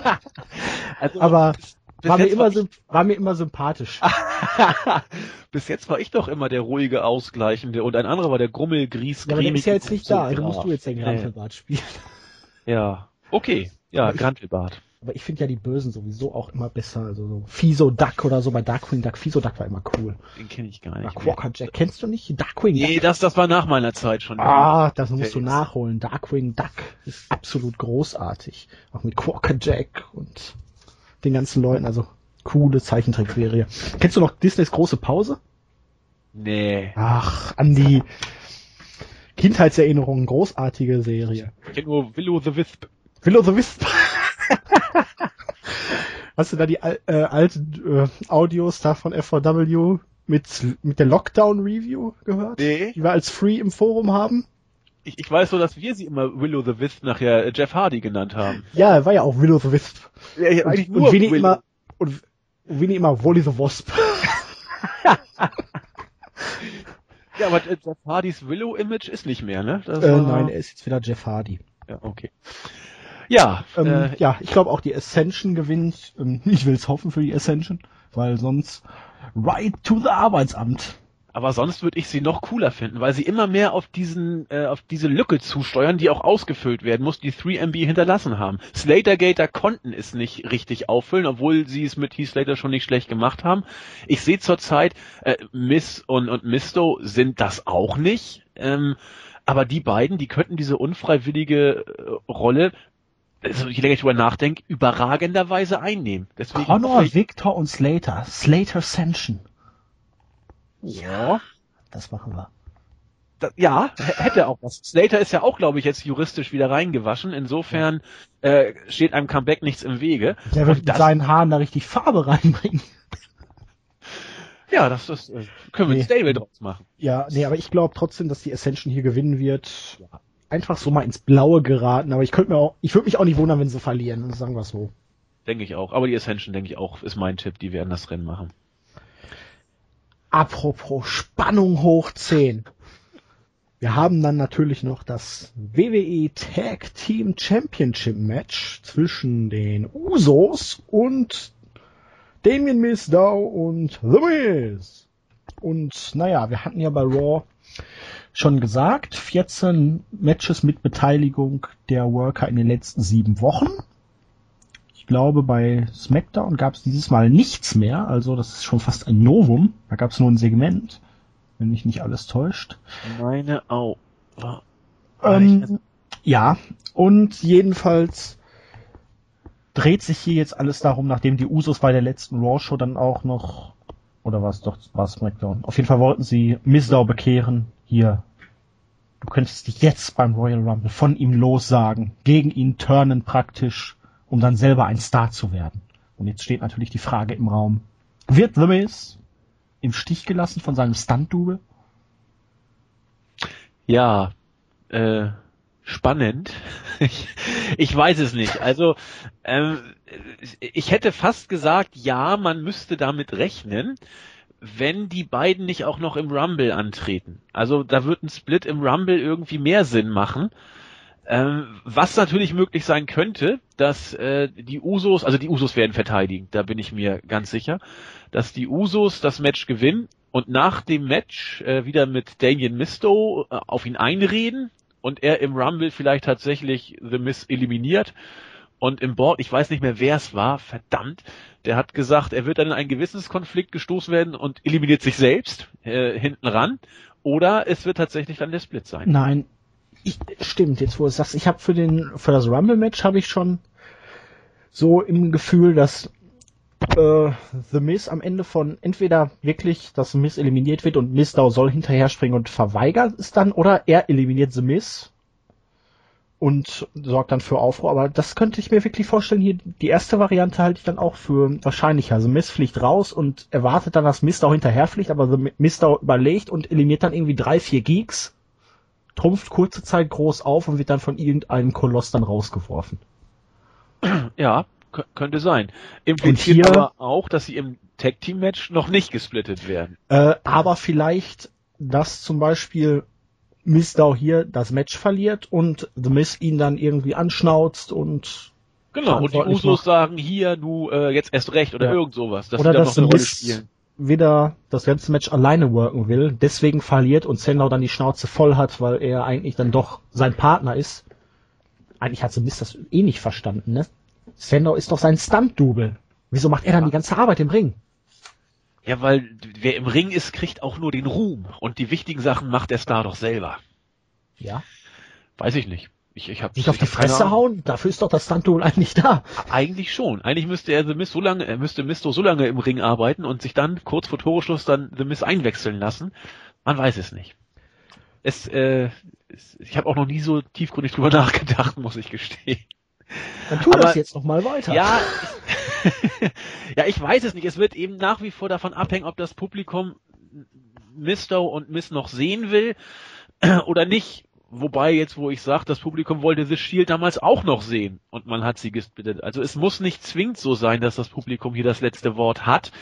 also, Aber bis war mir, immer, war symp- war mir immer sympathisch. ich, bis jetzt war ich doch immer der ruhige, ausgleichende und ein anderer war der Grummel, Gries, Ja, aber der ist ja jetzt nicht da, also musst du jetzt den Grantelbart spielen. Ja, okay. Ja, ich- Grantelbart. Aber ich finde ja die Bösen sowieso auch immer besser. Also so Fiso Duck oder so bei Darkwing Duck. Fiso Duck war immer cool. Den kenne ich gar nicht. Quokka Jack. Kennst du nicht? Darkwing Duck. Nee, das, das war nach meiner Zeit schon. Ah, das musst du nachholen. Darkwing Duck ist absolut großartig. Auch mit Quokka Jack und den ganzen Leuten. Also coole Zeichentrickserie. Kennst du noch Disneys große Pause? Nee. Ach, an die Kindheitserinnerungen. Großartige Serie. Ich kenne nur Willow the Wisp. Will o' the Wisp. Hast du da die al- äh, alten äh, Audios da von FVW mit, mit der Lockdown-Review gehört? Nee. Die wir als Free im Forum haben? Ich, ich weiß nur, dass wir sie immer Willow the Wisp nachher äh, Jeff Hardy genannt haben. Ja, war ja auch Will o' the Wisp. Ja, Und, eigentlich und nur Winnie Willow- immer, und, und Winnie immer Wally the Wasp. Ja, aber äh, Jeff Hardys Willow-Image ist nicht mehr, ne? Äh, war- nein, er ist jetzt wieder Jeff Hardy. Ja, okay. Ja, Ähm, äh, ja, ich glaube auch die Ascension gewinnt. Ähm, ich will's hoffen für die Ascension, weil sonst right to the Arbeitsamt. Aber sonst würde ich sie noch cooler finden, weil sie immer mehr auf diesen, äh, auf diese Lücke zusteuern, die auch ausgefüllt werden muss, die 3MB hinterlassen haben. Slater Gator konnten es nicht richtig auffüllen, obwohl sie es mit Heath Slater schon nicht schlecht gemacht haben. Ich sehe zurzeit, äh, Miss und, und Misto sind das auch nicht. Ähm, aber die beiden, die könnten diese unfreiwillige äh, Rolle also je länger ich drüber nachdenke, überragenderweise einnehmen. Deswegen Connor, Victor und Slater. Slater Ascension. Ja. Das machen wir. Das, ja, hätte auch was. Slater ist ja auch, glaube ich, jetzt juristisch wieder reingewaschen. Insofern äh, steht einem Comeback nichts im Wege. Der wird mit seinen Haaren da richtig Farbe reinbringen. Ja, das, das äh, können wir nee. ein Stable draus machen. Ja, nee, aber ich glaube trotzdem, dass die Ascension hier gewinnen wird. Ja. Einfach so mal ins Blaue geraten, aber ich könnte mir auch, ich würde mich auch nicht wundern, wenn sie verlieren, sagen wir so. Denke ich auch. Aber die Ascension, denke ich auch, ist mein Tipp, die werden das Rennen machen. Apropos Spannung hoch 10. Wir haben dann natürlich noch das WWE Tag Team Championship Match zwischen den Usos und Damien Mizdow und The Miz. Und naja, wir hatten ja bei Raw schon gesagt, 14 Matches mit Beteiligung der Worker in den letzten sieben Wochen glaube, bei SmackDown gab es dieses Mal nichts mehr. Also das ist schon fast ein Novum. Da gab es nur ein Segment, wenn mich nicht alles täuscht. Meine Au. Ähm, ja, und jedenfalls dreht sich hier jetzt alles darum, nachdem die Usos bei der letzten Raw-Show dann auch noch, oder war es doch, war SmackDown? Auf jeden Fall wollten sie Mizdow bekehren. Hier, du könntest dich jetzt beim Royal Rumble von ihm lossagen, gegen ihn turnen praktisch um dann selber ein Star zu werden. Und jetzt steht natürlich die Frage im Raum, wird The Miz im Stich gelassen von seinem Stunt-Double? Ja, äh, spannend. ich, ich weiß es nicht. Also ähm, ich hätte fast gesagt, ja, man müsste damit rechnen, wenn die beiden nicht auch noch im Rumble antreten. Also da wird ein Split im Rumble irgendwie mehr Sinn machen. Ähm, was natürlich möglich sein könnte, dass äh, die Usos, also die Usos werden verteidigen, da bin ich mir ganz sicher, dass die Usos das Match gewinnen und nach dem Match äh, wieder mit Damien Misto äh, auf ihn einreden und er im Rumble vielleicht tatsächlich The Miss eliminiert und im Board, ich weiß nicht mehr wer es war, verdammt, der hat gesagt, er wird dann in einen Gewissenskonflikt gestoßen werden und eliminiert sich selbst äh, hinten ran oder es wird tatsächlich dann der Split sein. Nein, ich, stimmt, jetzt wo du sagst, ich habe für den für das Rumble Match habe ich schon so im Gefühl, dass äh, The Miz am Ende von entweder wirklich, dass Miz eliminiert wird und Mizdow soll hinterher springen und verweigert es dann, oder er eliminiert The Miz und sorgt dann für Aufruhr. Aber das könnte ich mir wirklich vorstellen. Hier die erste Variante halte ich dann auch für wahrscheinlicher. Also Miz fliegt raus und erwartet dann, dass Mizdow hinterher fliegt, aber Mizdow überlegt und eliminiert dann irgendwie drei, vier Geeks trumpft kurze Zeit groß auf und wird dann von irgendeinem Koloss dann rausgeworfen. Ja, könnte sein. Impliziert hier, aber auch, dass sie im Tag Team Match noch nicht gesplittet werden. Äh, aber vielleicht, dass zum Beispiel Mizdow hier das Match verliert und The Miz ihn dann irgendwie anschnauzt und Genau, und die Usos macht. sagen hier, du äh, jetzt erst recht oder ja. irgend sowas, dass oder dass noch eine Rolle spielen wieder das ganze Match alleine worken will, deswegen verliert und Sandow dann die Schnauze voll hat, weil er eigentlich dann doch sein Partner ist. Eigentlich hat Mist das eh nicht verstanden, ne? Sandow ist doch sein Stunt-Double. Wieso macht er dann die ganze Arbeit im Ring? Ja, weil wer im Ring ist, kriegt auch nur den Ruhm und die wichtigen Sachen macht der Star doch selber. Ja? Weiß ich nicht. Ich, ich hab, Nicht auf die Fresse hauen? Dafür ist doch das Stunt-Double eigentlich da. Eigentlich schon. Eigentlich müsste er The Mist so lange, er müsste Misto so lange im Ring arbeiten und sich dann kurz vor Toreschluss dann The Mist einwechseln lassen. Man weiß es nicht. Es, äh, es, ich habe auch noch nie so tiefgründig drüber nachgedacht, muss ich gestehen. Dann tu Aber, das jetzt noch mal weiter. Ja, ja, ich weiß es nicht. Es wird eben nach wie vor davon abhängen, ob das Publikum Misto und Miss noch sehen will oder nicht. Wobei jetzt, wo ich sage, das Publikum wollte The Shield damals auch noch sehen und man hat sie gesplittet. Also es muss nicht zwingend so sein, dass das Publikum hier das letzte Wort hat.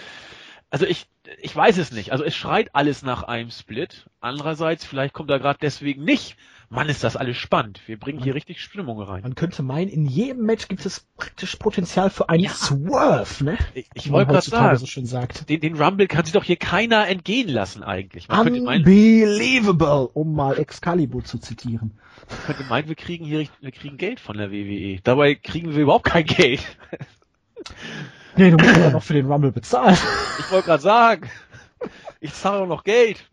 Also ich, ich weiß es nicht. Also es schreit alles nach einem Split. Andererseits, vielleicht kommt er gerade deswegen nicht. Mann, ist das alles spannend. Wir bringen hier richtig Stimmung rein. Man könnte meinen, in jedem Match gibt es praktisch Potenzial für einen Ja. Swerve, ne? Ich, ich man wollte gerade sagen, so schön sagt. den, den Rumble kann sich doch hier keiner entgehen lassen eigentlich. Man Unbelievable, um mal Excalibur zu zitieren. könnte meinen, wir kriegen hier wir kriegen Geld von der WWE. Dabei kriegen wir überhaupt kein Geld. Nee, du musst ja noch für den Rumble bezahlen. Ich wollte gerade sagen, ich zahle doch noch Geld.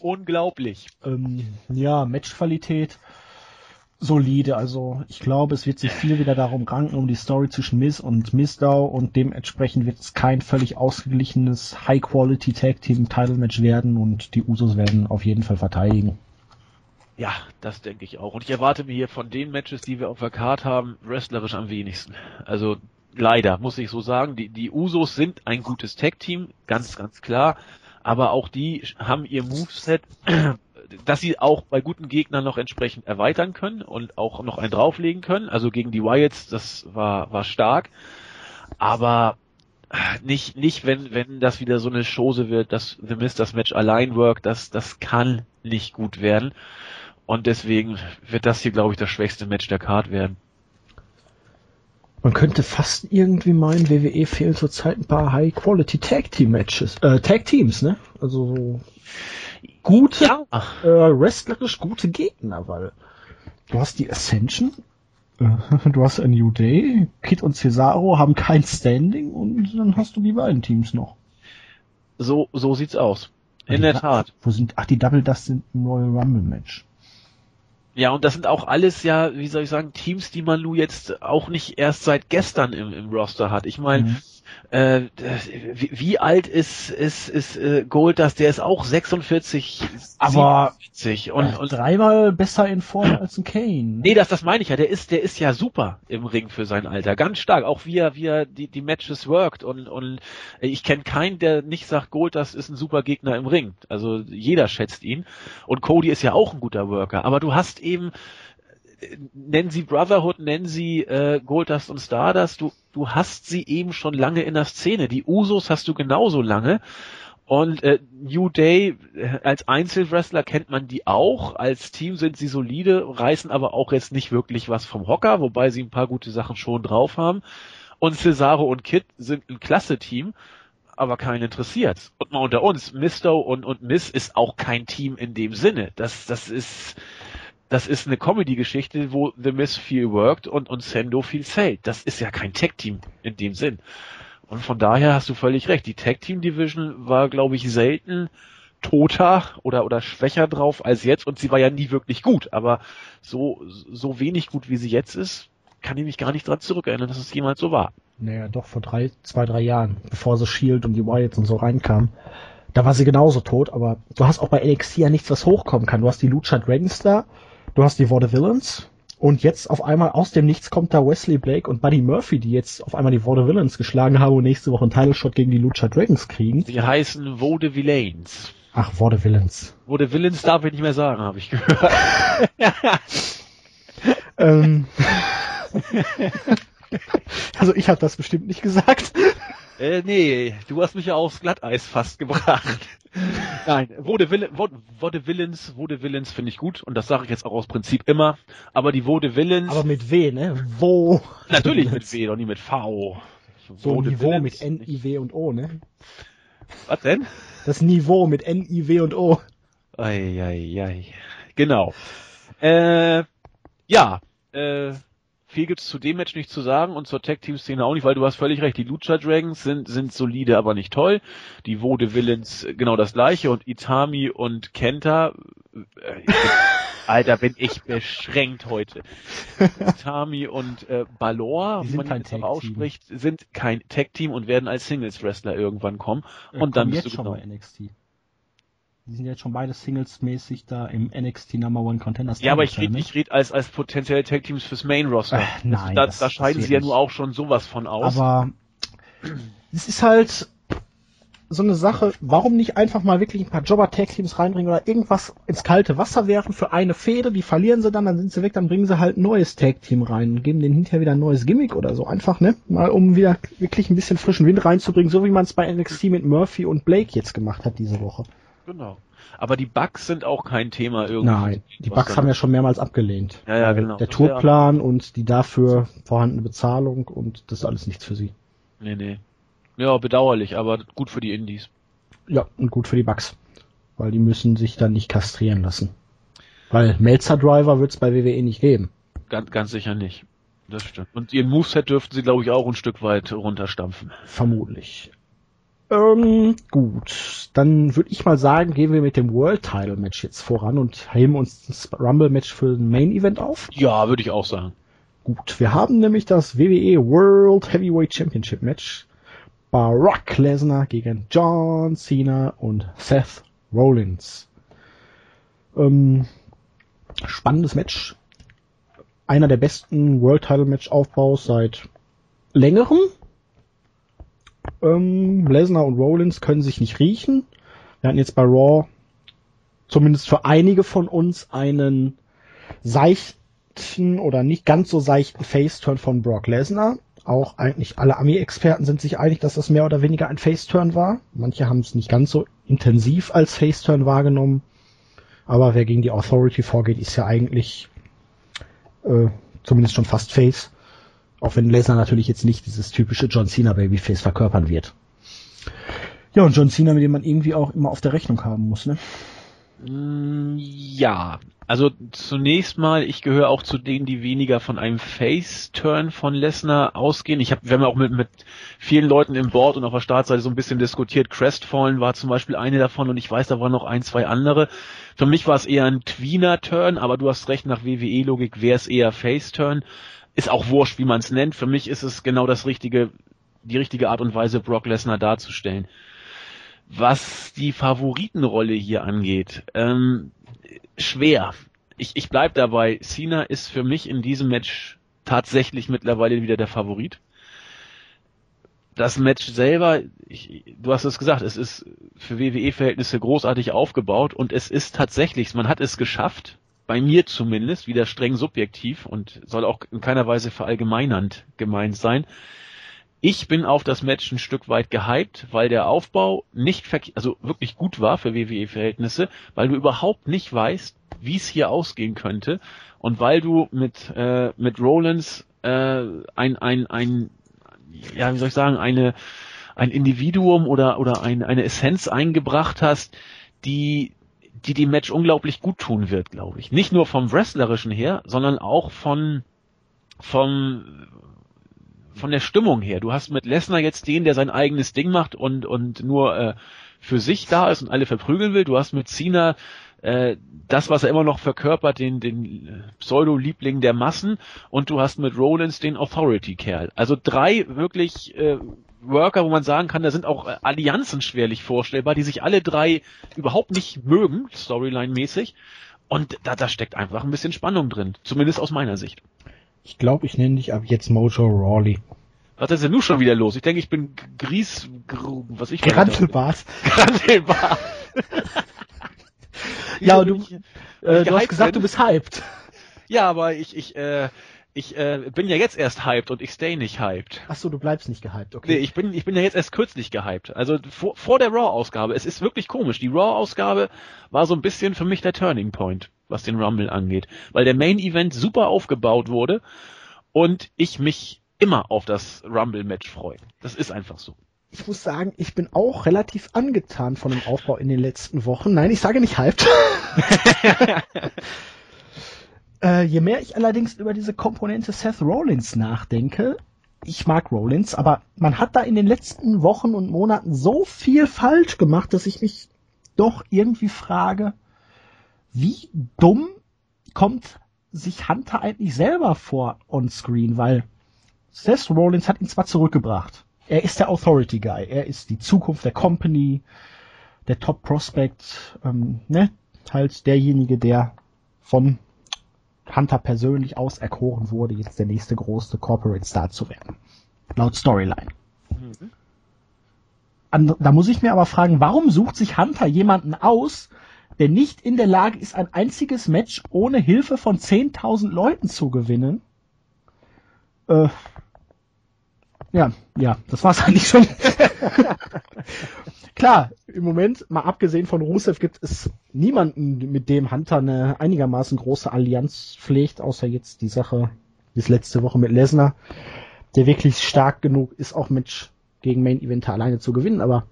Unglaublich. ähm, ja, Matchqualität solide. Also ich glaube, es wird sich viel wieder darum ranken, um die Story zwischen Miz und Mizdow und dementsprechend wird es kein völlig ausgeglichenes High-Quality Tag Team Title Match werden und die Usos werden auf jeden Fall verteidigen. Ja, das denke ich auch. Und ich erwarte mir hier von den Matches, die wir auf der Card haben, wrestlerisch am wenigsten. Also leider, muss ich so sagen. Die, die Usos sind ein gutes Tag-Team, ganz, ganz klar. Aber auch die haben ihr Moveset, dass sie auch bei guten Gegnern noch entsprechend erweitern können und auch noch einen drauflegen können. Also gegen die Wyatts, das war, war stark. Aber nicht, nicht, wenn, wenn das wieder so eine Chose wird, dass The Mist das Match allein workt, das, das kann nicht gut werden. Und deswegen wird das hier, glaube ich, das schwächste Match der Card werden. Man könnte fast irgendwie meinen, WWE fehlen zurzeit ein paar High-Quality Tag Team Matches, äh, Tag Teams, ne? Also so gute, Ach, äh, wrestlerisch gute Gegner, weil du hast die Ascension, äh, du hast ein New Day, Kid und Cesaro haben kein Standing und dann hast du die beiden Teams noch. so, so sieht's aus. In Die der Tat. Wo sind, ach, die Double Dust sind im Royal Rumble Match. Ja, und das sind auch alles ja, wie soll ich sagen, Teams, die man nun jetzt auch nicht erst seit gestern im, im Roster hat. Ich meine, Mhm. Äh, wie, wie alt ist ist ist äh, Goldust? Der ist auch 46, Aber- 47 und, Und und dreimal besser in Form als ein Kane. Nee, das, das meine ich ja. Der ist, der ist ja super im Ring für sein Alter. Ganz stark. Auch wie er, wie er die, die Matches worked. Und, und ich kenne keinen, der nicht sagt, Gold, das ist ein super Gegner im Ring. Also jeder schätzt ihn. Und Cody ist ja auch ein guter Worker. Aber du hast eben, äh, nennen sie Brotherhood, nennen sie äh, Goldust und Stardust, du, du hast sie eben schon lange in der Szene. Die Usos hast du genauso lange. Und äh, New Day äh, als Einzelwrestler kennt man die auch. Als Team sind sie solide, reißen aber auch jetzt nicht wirklich was vom Hocker, wobei sie ein paar gute Sachen schon drauf haben. Und Cesaro und Kid sind ein klasse Team, aber keinen interessiert. Und mal unter uns, Misto und, und Miss ist auch kein Team in dem Sinne. Das, das ist, das ist eine Comedy-Geschichte, wo The Miss viel worked und, und Sendo viel zählt. Das ist ja kein Tech-Team in dem Sinn. Und von daher hast du völlig recht. Die Tag Team Division war, glaube ich, selten toter oder, oder schwächer drauf als jetzt und sie war ja nie wirklich gut. Aber so, so wenig gut, wie sie jetzt ist, kann ich mich gar nicht dran zurückerinnern, dass es jemals so war. Naja, doch vor drei, zwei, drei Jahren, bevor so Shield und die Wyatts und so reinkamen. Da war sie genauso tot, aber du hast auch bei NXT ja nichts, was hochkommen kann. Du hast die Lucha Dragons da, du hast die Vaudevillains und jetzt auf einmal aus dem Nichts kommt da Wesley Blake und Buddy Murphy, die jetzt auf einmal die Vaudevillains geschlagen haben und nächste Woche einen Title Shot gegen die Lucha Dragons kriegen. Sie heißen Vaudevillains. Ach, Vaudevillains. Vaudevillains darf ich nicht mehr sagen, habe ich gehört. ähm. also ich habe das bestimmt nicht gesagt. Äh, nee, du hast mich ja aufs Glatteis fast gebracht. Nein, Vaudevillains, Vaudevillains, Vaudevillains finde ich gut und das sage ich jetzt auch aus Prinzip immer. Aber die Vaudevillains, Aber mit W, ne? Wo? natürlich mit W, doch nie mit V. So Niveau mit N, I, W und O, ne? Was denn? Das Niveau mit N, I, W und O. Eieiei. Genau. Äh, ja, äh, viel gibt's zu dem Match nicht zu sagen und zur Tag-Team-Szene auch nicht, weil du hast völlig recht. Die Lucha Dragons sind, sind solide, aber nicht toll. Die Vode Villains äh, genau das gleiche und Itami und Kenta, äh, ich bin, Alter, bin ich beschränkt heute. Itami und äh, Balor, wie man jetzt ausspricht, sind kein Tag-Team und werden als Singles-Wrestler irgendwann kommen. Äh, Und dann bist jetzt du schon genau- bei NXT. Die sind jetzt schon beide Singles-mäßig da im NXT Number One Contenders. Ja, aber ich rede ne? ich red als, als potenzielle Tag Teams fürs Main Roster. Äh, nein, da, das- da scheiden sie ja nur auch schon sowas von aus. Aber es ist halt, so eine Sache, warum nicht einfach mal wirklich ein paar Jobber-Tag-Teams reinbringen oder irgendwas ins kalte Wasser werfen für eine Fehde, die verlieren sie dann, dann sind sie weg, dann bringen sie halt ein neues Tag-Team rein und geben denen hinterher wieder ein neues Gimmick oder so. Einfach, ne? Mal um wieder wirklich ein bisschen frischen Wind reinzubringen, so wie man es bei NXT mit Murphy und Blake jetzt gemacht hat diese Woche. Genau. Aber die Bugs sind auch kein Thema irgendwie. Nein, die Bugs haben ja schon mehrmals abgelehnt. Ja, ja, genau. Der Tourplan und die dafür vorhandene Bezahlung und das ist alles nichts für sie. Nee, nee. Ja, bedauerlich, aber gut für die Indies. Ja, und gut für die Bugs. Weil die müssen sich dann nicht kastrieren lassen. Weil Melzer Driver wird es bei WWE nicht geben. Ganz, ganz sicher nicht. Das stimmt. Und ihren Moveset dürften sie, glaube ich, auch ein Stück weit runterstampfen. Vermutlich. Ähm, gut. Dann würde ich mal sagen, gehen wir mit dem World Title Match jetzt voran und heben uns das Rumble Match für den Main Event auf. Ja, würde ich auch sagen. Gut, wir haben nämlich das WWE World Heavyweight Championship Match. Brock Lesnar gegen John Cena und Seth Rollins. Ähm, spannendes Match. Einer der besten World Title Match Aufbaus seit längerem. Ähm, Lesnar und Rollins können sich nicht riechen. Wir hatten jetzt bei Raw zumindest für einige von uns einen seichten oder nicht ganz so seichten Face-Turn von Brock Lesnar. Auch eigentlich alle Ami-Experten sind sich einig, dass das mehr oder weniger ein Face-Turn war. Manche haben es nicht ganz so intensiv als Face-Turn wahrgenommen. Aber wer gegen die Authority vorgeht, ist ja eigentlich äh, zumindest schon fast Face. Auch wenn Lesnar natürlich jetzt nicht dieses typische John Cena Babyface verkörpern wird. Ja, und John Cena, mit dem man irgendwie auch immer auf der Rechnung haben muss, ne? Ja, also zunächst mal, ich gehöre auch zu denen, die weniger von einem Face-Turn von Lesnar ausgehen. Ich habe, wir haben auch mit, mit vielen Leuten im Board und auf der Startseite so ein bisschen diskutiert. Crestfallen war zum Beispiel eine davon und ich weiß, da waren noch ein, zwei andere. Für mich war es eher ein Tweener-Turn, aber du hast recht, nach WWE-Logik wäre es eher Face-Turn. Ist auch wurscht, wie man es nennt. Für mich ist es genau das richtige, die richtige Art und Weise, Brock Lesnar darzustellen. Was die Favoritenrolle hier angeht, ähm, schwer. Ich, ich bleib dabei. Cena ist für mich in diesem Match tatsächlich mittlerweile wieder der Favorit. Das Match selber, ich, du hast es gesagt, es ist für WWE-Verhältnisse großartig aufgebaut und es ist tatsächlich, man hat es geschafft, bei mir zumindest, wieder streng subjektiv und soll auch in keiner Weise verallgemeinernd gemeint sein, ich bin auf das Match ein Stück weit gehypt, weil der Aufbau nicht also wirklich gut war für WWE-Verhältnisse, weil du überhaupt nicht weißt, wie es hier ausgehen könnte und weil du mit äh, mit Rollins äh, ein ein ein ja wie soll ich sagen eine ein Individuum oder oder ein, eine Essenz eingebracht hast, die die dem Match unglaublich gut tun wird, glaube ich. Nicht nur vom wrestlerischen her, sondern auch von vom von der Stimmung her. Du hast mit Lesnar jetzt den, der sein eigenes Ding macht und, und nur äh, für sich da ist und alle verprügeln will. Du hast mit Cena äh, das, was er immer noch verkörpert, den, den äh, Pseudo-Liebling der Massen und du hast mit Rollins den Authority-Kerl. Also drei wirklich äh, Worker, wo man sagen kann, da sind auch äh, Allianzen schwerlich vorstellbar, die sich alle drei überhaupt nicht mögen, Storyline-mäßig. Und da, da steckt einfach ein bisschen Spannung drin, zumindest aus meiner Sicht. Ich glaube, ich nenne dich ab jetzt Mojo Rawley. Was ist denn nun schon wieder los? Ich denke, ich bin Gries, Gr was ich Grantelbart. Grantelbart. ja, du, äh, du hast gesagt, bin. du bist hyped. Ja, aber ich, ich, äh, ich äh, bin ja jetzt erst hyped und ich stay nicht hyped. Ach so, du bleibst nicht gehyped, okay. Nee, ich bin, ich bin ja jetzt erst kürzlich gehyped. Also vor, vor der Raw-Ausgabe. Es ist wirklich komisch. Die Raw-Ausgabe war so ein bisschen für mich der Turning Point was den Rumble angeht, weil der Main Event super aufgebaut wurde und ich mich immer auf das Rumble Match freue. Das ist einfach so. Ich muss sagen, ich bin auch relativ angetan von dem Aufbau in den letzten Wochen. Nein, ich sage nicht hyped. äh, je mehr ich allerdings über diese Komponente Seth Rollins nachdenke, ich mag Rollins, aber man hat da in den letzten Wochen und Monaten so viel falsch gemacht, dass ich mich doch irgendwie frage, wie dumm kommt sich Hunter eigentlich selber vor on screen, weil Seth Rollins hat ihn zwar zurückgebracht. Er ist der Authority Guy. Er ist die Zukunft der Company, der Top Prospect, ähm, ne? Halt derjenige, der von Hunter persönlich auserkoren wurde, jetzt der nächste große Corporate Star zu werden. Laut Storyline. Mhm. da muss ich mir aber fragen, warum sucht sich Hunter jemanden aus, der nicht in der Lage ist, ein einziges Match ohne Hilfe von 10.000 Leuten zu gewinnen? Äh, ja, ja, das war's eigentlich schon. Klar, im Moment, mal abgesehen von Rusev, gibt es niemanden, mit dem Hunter eine einigermaßen große Allianz pflegt, außer jetzt die Sache, bis letzte Woche mit Lesnar, der wirklich stark genug ist, auch Match gegen Main Eventer alleine zu gewinnen, aber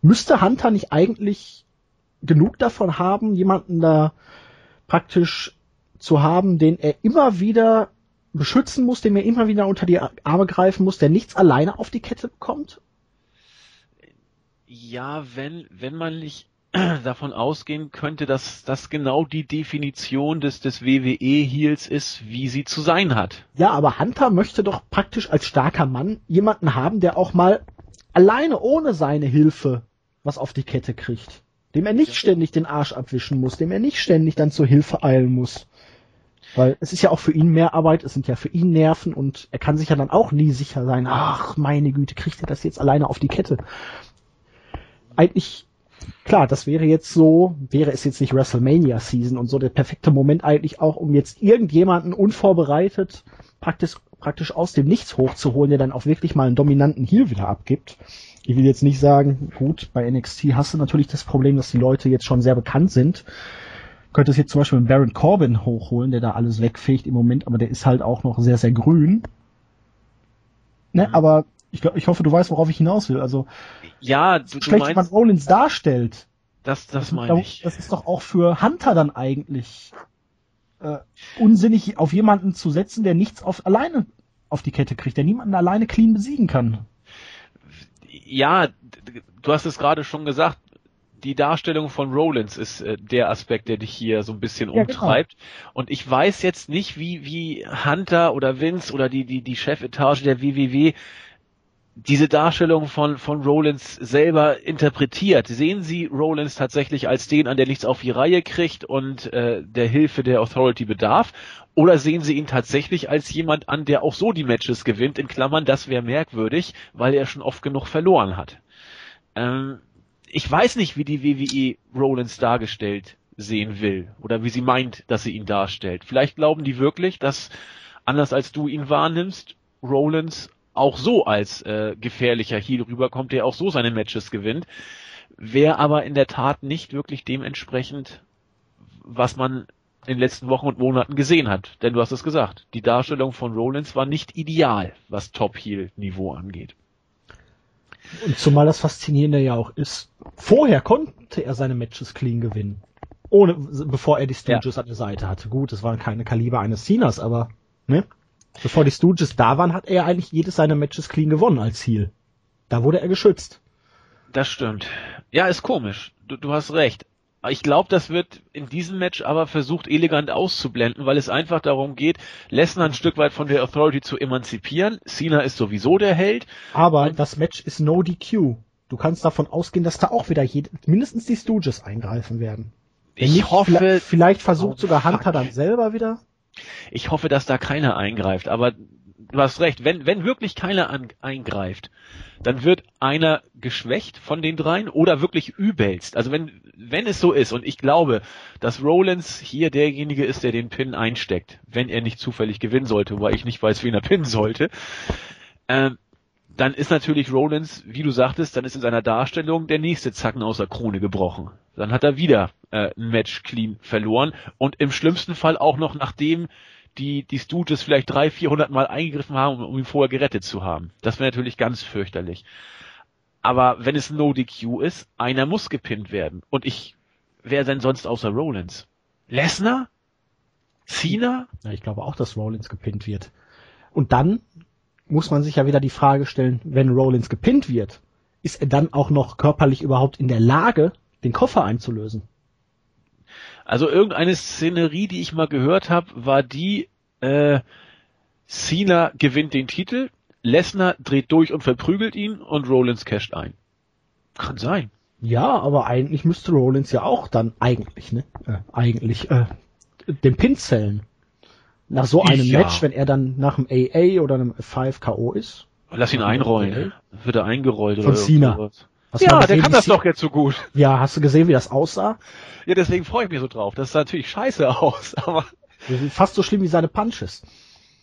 müsste Hunter nicht eigentlich genug davon haben, jemanden da praktisch zu haben, den er immer wieder beschützen muss, dem er immer wieder unter die Arme greifen muss, der nichts alleine auf die Kette bekommt? Ja, wenn, wenn man nicht davon ausgehen könnte, dass das genau die Definition des, des WWE-Heels ist, wie sie zu sein hat. Ja, aber Hunter möchte doch praktisch als starker Mann jemanden haben, der auch mal alleine ohne seine Hilfe was auf die Kette kriegt. Dem er nicht ständig den Arsch abwischen muss, dem er nicht ständig dann zur Hilfe eilen muss. Weil es ist ja auch für ihn mehr Arbeit, es sind ja für ihn Nerven und er kann sich ja dann auch nie sicher sein, ach meine Güte, kriegt er das jetzt alleine auf die Kette. Eigentlich, klar, das wäre jetzt so, wäre es jetzt nicht WrestleMania Season und so der perfekte Moment eigentlich auch, um jetzt irgendjemanden unvorbereitet praktisch, praktisch aus dem Nichts hochzuholen, der dann auch wirklich mal einen dominanten Heal wieder abgibt. Ich will jetzt nicht sagen, gut, bei NXT hast du natürlich das Problem, dass die Leute jetzt schon sehr bekannt sind könntest jetzt zum Beispiel einen Baron Corbin hochholen, der da alles wegfegt im Moment, aber der ist halt auch noch sehr, sehr grün. Ne, aber ich, glaub, ich hoffe, du weißt, worauf ich hinaus will. Also, ja, du, schlecht du meinst, man Rollins darstellt. Das, das meine ich. Das ist doch auch für Hunter dann eigentlich äh, unsinnig, auf jemanden zu setzen, der nichts auf alleine auf die Kette kriegt, der niemanden alleine clean besiegen kann. Ja, du hast es gerade schon gesagt, die Darstellung von Rollins ist äh, der Aspekt, der dich hier so ein bisschen ja, genau. umtreibt. Genau. Und ich weiß jetzt nicht, wie, wie Hunter oder Vince oder die, die, die Chefetage der WWW diese Darstellung von, von Rollins selber interpretiert. Sehen Sie Rollins tatsächlich als den an, der nichts auf die Reihe kriegt und äh, der Hilfe der Authority bedarf? Oder sehen Sie ihn tatsächlich als jemand an, der auch so die Matches gewinnt? In Klammern, das wäre merkwürdig, weil er schon oft genug verloren hat. Ähm, ich weiß nicht, wie die WWE Rollins dargestellt sehen will oder wie sie meint, dass sie ihn darstellt. Vielleicht glauben die wirklich, dass anders als du ihn wahrnimmst, Rollins auch so als äh, gefährlicher Heel rüberkommt, der auch so seine Matches gewinnt, wäre aber in der Tat nicht wirklich dementsprechend, was man in den letzten Wochen und Monaten gesehen hat. Denn du hast es gesagt, die Darstellung von Rollins war nicht ideal, was Top-Heel-Niveau angeht. Und zumal das Faszinierende ja auch ist, vorher konnte er seine Matches clean gewinnen. Ohne, bevor er die Stooges ja. an der Seite hatte. Gut, es waren keine Kaliber eines Cenas, aber, ne? Bevor die Stooges da waren, hat er eigentlich jedes seiner Matches clean gewonnen als Ziel. Da wurde er geschützt. Das stimmt. Ja, ist komisch. Du, du hast recht. Ich glaube, das wird in diesem Match aber versucht elegant auszublenden, weil es einfach darum geht, Lesnar ein Stück weit von der Authority zu emanzipieren. Cena ist sowieso der Held. Aber das Match ist no DQ. Du kannst davon ausgehen, dass da auch wieder jed mindestens die Stooges eingreifen werden. Wenn ich nicht, hoffe, vielleicht versucht oh, sogar Hunter fuck. dann selber wieder. Ich hoffe, dass da keiner eingreift, aber du hast recht, wenn, wenn wirklich keiner an, eingreift, dann wird einer geschwächt von den dreien oder wirklich übelst. Also wenn, wenn es so ist, und ich glaube, dass Rollins hier derjenige ist, der den Pin einsteckt, wenn er nicht zufällig gewinnen sollte, weil ich nicht weiß, wen er pinnen sollte, äh, dann ist natürlich Rollins, wie du sagtest, dann ist in seiner Darstellung der nächste Zacken aus der Krone gebrochen. Dann hat er wieder äh, ein Match clean verloren und im schlimmsten Fall auch noch nachdem die, die Stooges vielleicht drei, vierhundert Mal eingegriffen haben, um ihn vorher gerettet zu haben. Das wäre natürlich ganz fürchterlich. Aber wenn es No DQ ist, einer muss gepinnt werden. Und ich, wer denn sonst außer Rollins? Lesnar? Cena? Ja, ich glaube auch, dass Rollins gepinnt wird. Und dann muss man sich ja wieder die Frage stellen, wenn Rollins gepinnt wird, ist er dann auch noch körperlich überhaupt in der Lage, den Koffer einzulösen? Also irgendeine Szenerie, die ich mal gehört habe, war die, äh, Cena gewinnt den Titel, Lesnar dreht durch und verprügelt ihn und Rollins casht ein. Kann sein. Ja, aber eigentlich müsste Rollins ja auch dann eigentlich, ne? Äh, eigentlich äh, den Pin zählen. Nach so einem ja. Match, wenn er dann nach einem AA oder einem F5 K.O. ist, Lass ihn einrollen. Wird er eingerollt Von oder Cena. Ja, mal der gesehen, kann das doch jetzt so gut. Ja, hast du gesehen, wie das aussah? Ja, deswegen freue ich mich so drauf. Das sah natürlich scheiße aus, aber Fast so schlimm wie seine Punches.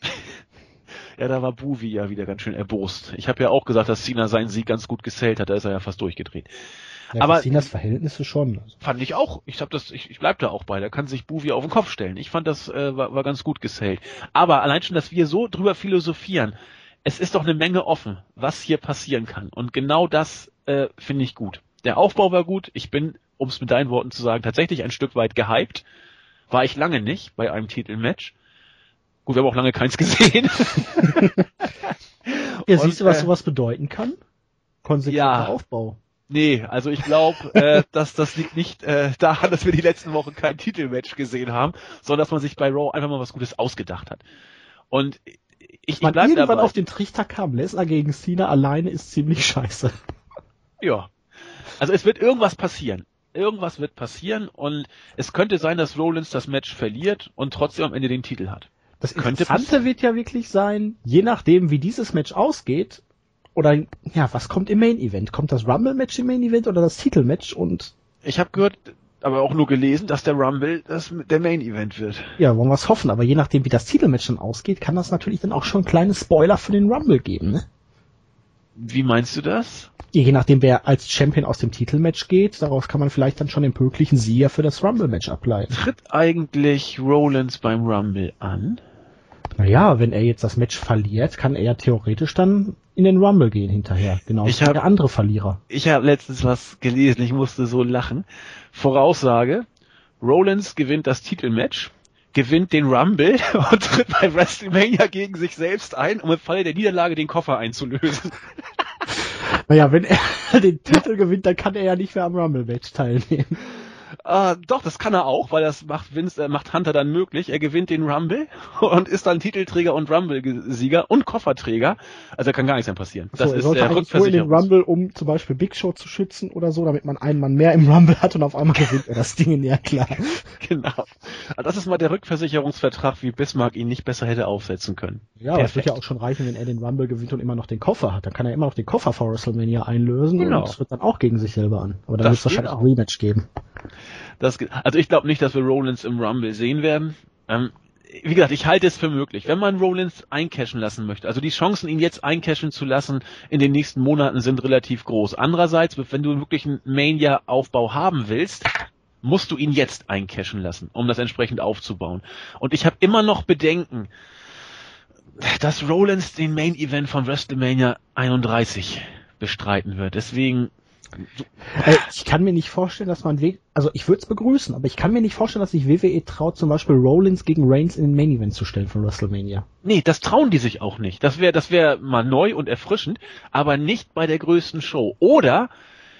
ja, da war Buvi ja wieder ganz schön erbost. Ich habe ja auch gesagt, dass Cena seinen Sieg ganz gut gesellt hat. Da ist er ja fast durchgedreht. Ja, Aber- Cenas Verhältnisse schon. Fand ich auch. Ich hab das, ich, ich bleib da auch bei. Da kann sich Buvi auf den Kopf stellen. Ich fand das äh, war, war ganz gut gesellt. Aber allein schon, dass wir so drüber philosophieren, es ist doch eine Menge offen, was hier passieren kann. Und genau das äh, finde ich gut. Der Aufbau war gut. Ich bin, um es mit deinen Worten zu sagen, tatsächlich ein Stück weit gehypt. War ich lange nicht bei einem Titelmatch. Gut, wir haben auch lange keins gesehen. Ja, Und, siehst du, was äh, sowas bedeuten kann? Konsequenter Ja. Aufbau. Nee, also ich glaube, äh, dass das liegt nicht äh, daran, dass wir die letzten Wochen kein Titelmatch gesehen haben, sondern dass man sich bei Raw einfach mal was Gutes ausgedacht hat. Und ich, ich Man bleib irgendwann dabei. auf den Trichter kam, Lesnar gegen Cena alleine ist ziemlich scheiße. Ja. Also es wird irgendwas passieren. Irgendwas wird passieren und es könnte sein, dass Rollins das Match verliert und trotzdem am Ende den Titel hat. Das Könnte Interessante wird ja wirklich sein, je nachdem, wie dieses Match ausgeht, oder ja, was kommt im Main Event? Kommt das Rumble Match im Main Event oder das Titelmatch? Und Ich habe gehört, aber auch nur gelesen, dass der Rumble das der Main Event wird. ja, wollen wir es hoffen. Aber je nachdem, wie das Titelmatch dann ausgeht, kann das natürlich dann auch schon kleine Spoiler für den Rumble geben. Ne? Wie meinst du das? Je nachdem, wer als Champion aus dem Titelmatch geht, daraus kann man vielleicht dann schon den möglichen Sieger für das Rumble Match ableiten. Tritt eigentlich Rollins beim Rumble an? Naja, wenn er jetzt das Match verliert, kann er ja theoretisch dann in den Rumble gehen hinterher. Genau Ich wie hab- der andere Verlierer. Ich habe letztens was gelesen, ich musste so lachen. Voraussage, Rollins gewinnt das Titelmatch, gewinnt den Rumble und tritt bei WrestleMania gegen sich selbst ein, um im Falle der Niederlage den Koffer einzulösen. Naja, wenn er den Titel gewinnt, dann kann er ja nicht mehr am Rumble-Match teilnehmen. Ah, doch, das kann er auch, weil das macht Vince, äh, macht Hunter dann möglich. Er gewinnt den Rumble und ist dann Titelträger und Rumble-Sieger und Kofferträger. Also da kann gar nichts mehr passieren. Das so, ist sollte der eigentlich nur in den Rumble, um zum Beispiel Big Show zu schützen oder so, damit man einen Mann mehr im Rumble hat und auf einmal gewinnt er das Ding, ja klar. Genau. Also das ist mal der Rückversicherungsvertrag, wie Bismarck ihn nicht besser hätte aufsetzen können. Ja, Perfekt. wird ja auch schon reichen, wenn er den Rumble gewinnt und immer noch den Koffer hat. Dann kann er immer noch den Koffer vor WrestleMania einlösen Genau. und es wird dann auch gegen sich selber an. Aber dann Das wird es wahrscheinlich ein Rematch geben. Das, also ich glaube nicht, dass wir Rollins im Rumble sehen werden. Ähm, wie gesagt, ich halte es für möglich. Wenn man Rollins eincashen lassen möchte, also die Chancen, ihn jetzt eincashen zu lassen, in den nächsten Monaten sind relativ groß. Andererseits, wenn du wirklich einen Mania-Aufbau haben willst, musst du ihn jetzt eincashen lassen, um das entsprechend aufzubauen. Und ich habe immer noch Bedenken, dass Rollins den Main Event von WrestleMania 31 bestreiten wird. Deswegen Äh, ich kann mir nicht vorstellen, dass man, we- also ich würde es begrüßen, aber ich kann mir nicht vorstellen, dass sich WWE traut, zum Beispiel Rollins gegen Reigns in den Main Event zu stellen von WrestleMania. Nee, das trauen die sich auch nicht. Das wäre das wäre mal neu und erfrischend, aber nicht bei der größten Show. Oder